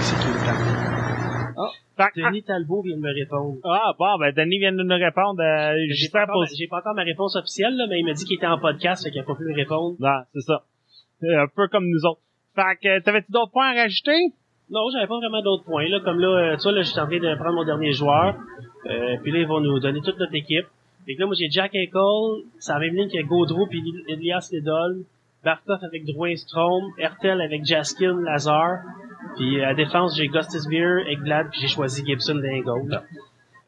c'est qui me parle? Oh, Denis Talbot vient de me répondre. Ah, bon, ben, Denis vient de nous répondre. Euh, j'ai pas, encore, pas encore ma réponse officielle, là, mais il m'a dit qu'il était en podcast, fait qu'il a pas pu me répondre. Non, c'est ça. Un peu comme nous autres. Fait que, t'avais-tu d'autres points à rajouter? Non, j'avais pas vraiment d'autres points. Là, comme là, euh, tu vois, là, je suis en train de prendre mon dernier joueur. Euh, puis là, ils vont nous donner toute notre équipe. Et là, moi, j'ai Jack Eichel, c'est la même ligne que Gaudreau puis Elias Ledol, Bartov avec Drouin Strom, Hertel avec Jaskin Lazar. Puis à défense, j'ai Gustis Beer, Egglad, puis j'ai choisi Gibson d'un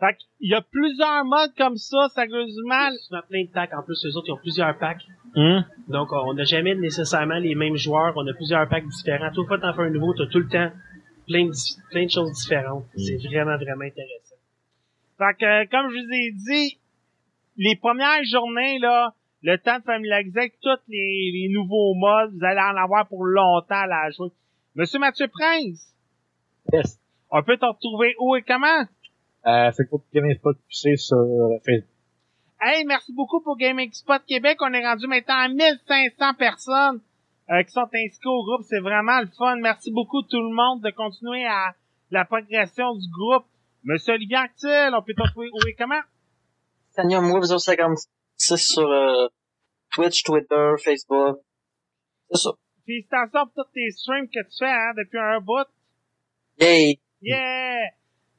Fait qu'il y a plusieurs modes comme ça, sérieusement. On a plein de packs. En plus, les autres, ils ont plusieurs packs. Hum. Donc, on n'a jamais nécessairement les mêmes joueurs. On a plusieurs packs différents. Tout fois que t'en fais un nouveau, t'as tout le temps plein de, plein de choses différentes. C'est vraiment, vraiment intéressant. Fait que, comme je vous ai dit, les premières journées, là, le temps de familiariser avec tous les, les, nouveaux modes. Vous allez en avoir pour longtemps là, à jouer. Monsieur Mathieu Prince? Yes. On peut te retrouver où et comment? Euh, Facebook Gaming Spot sur euh, Facebook. Hey, merci beaucoup pour Gaming Spot Québec. On est rendu maintenant à 1500 personnes euh, qui sont inscrites au groupe. C'est vraiment le fun. Merci beaucoup tout le monde de continuer à la progression du groupe. Monsieur Olivier Actil, on peut te retrouver où et comment? Tanium Moves au 56 c'est sur euh, Twitch, Twitter, Facebook. C'est ça. Puis c'est ça pour tous tes streams que tu fais hein, depuis un bout. Yay! Yeah!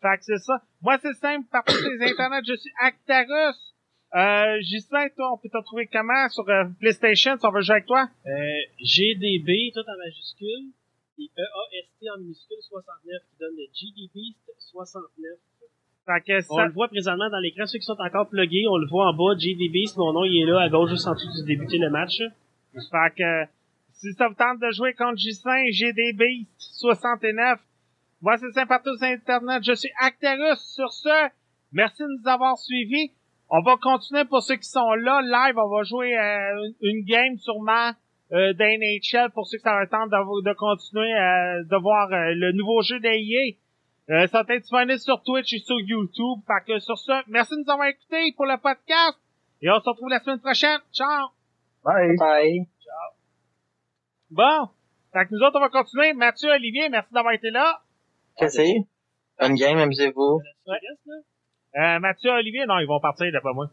Fait que c'est ça. Moi, c'est simple, par tous les internets, je suis Actarus. Euh, Justin, toi, on peut te retrouver comment sur euh, PlayStation, si on veut jouer avec toi? Euh, GDB, tout en majuscule, et EAST en minuscule 69, qui donne le GDB 69. Fait que On ça, le voit présentement dans l'écran. Ceux qui sont encore pluggés, on le voit en bas. GDB, mon nom, il est là, à gauche, juste en dessous de débuter le match. fait que si ça vous tente de jouer contre Justin, GDB 69, moi, c'est simple partout sur Internet. Je suis Actarus. Sur ce, merci de nous avoir suivis. On va continuer pour ceux qui sont là. Live, on va jouer euh, une, game sûrement euh, d'NHL pour ceux qui ça leur tente de, de continuer euh, de voir euh, le nouveau jeu d'AIA. Euh, ça va être disponible sur Twitch et sur YouTube. Fait que sur ce, merci de nous avoir écoutés pour le podcast. Et on se retrouve la semaine prochaine. Ciao! Bye. Bye. Bon. Fait que nous autres, on va continuer. Mathieu, Olivier, merci d'avoir été là. Qu'est-ce que c'est? Une game, amusez-vous. Euh, Mathieu, Olivier, non, ils vont partir d'après moi.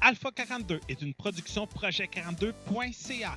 Alpha 42 est une production projet42.ca.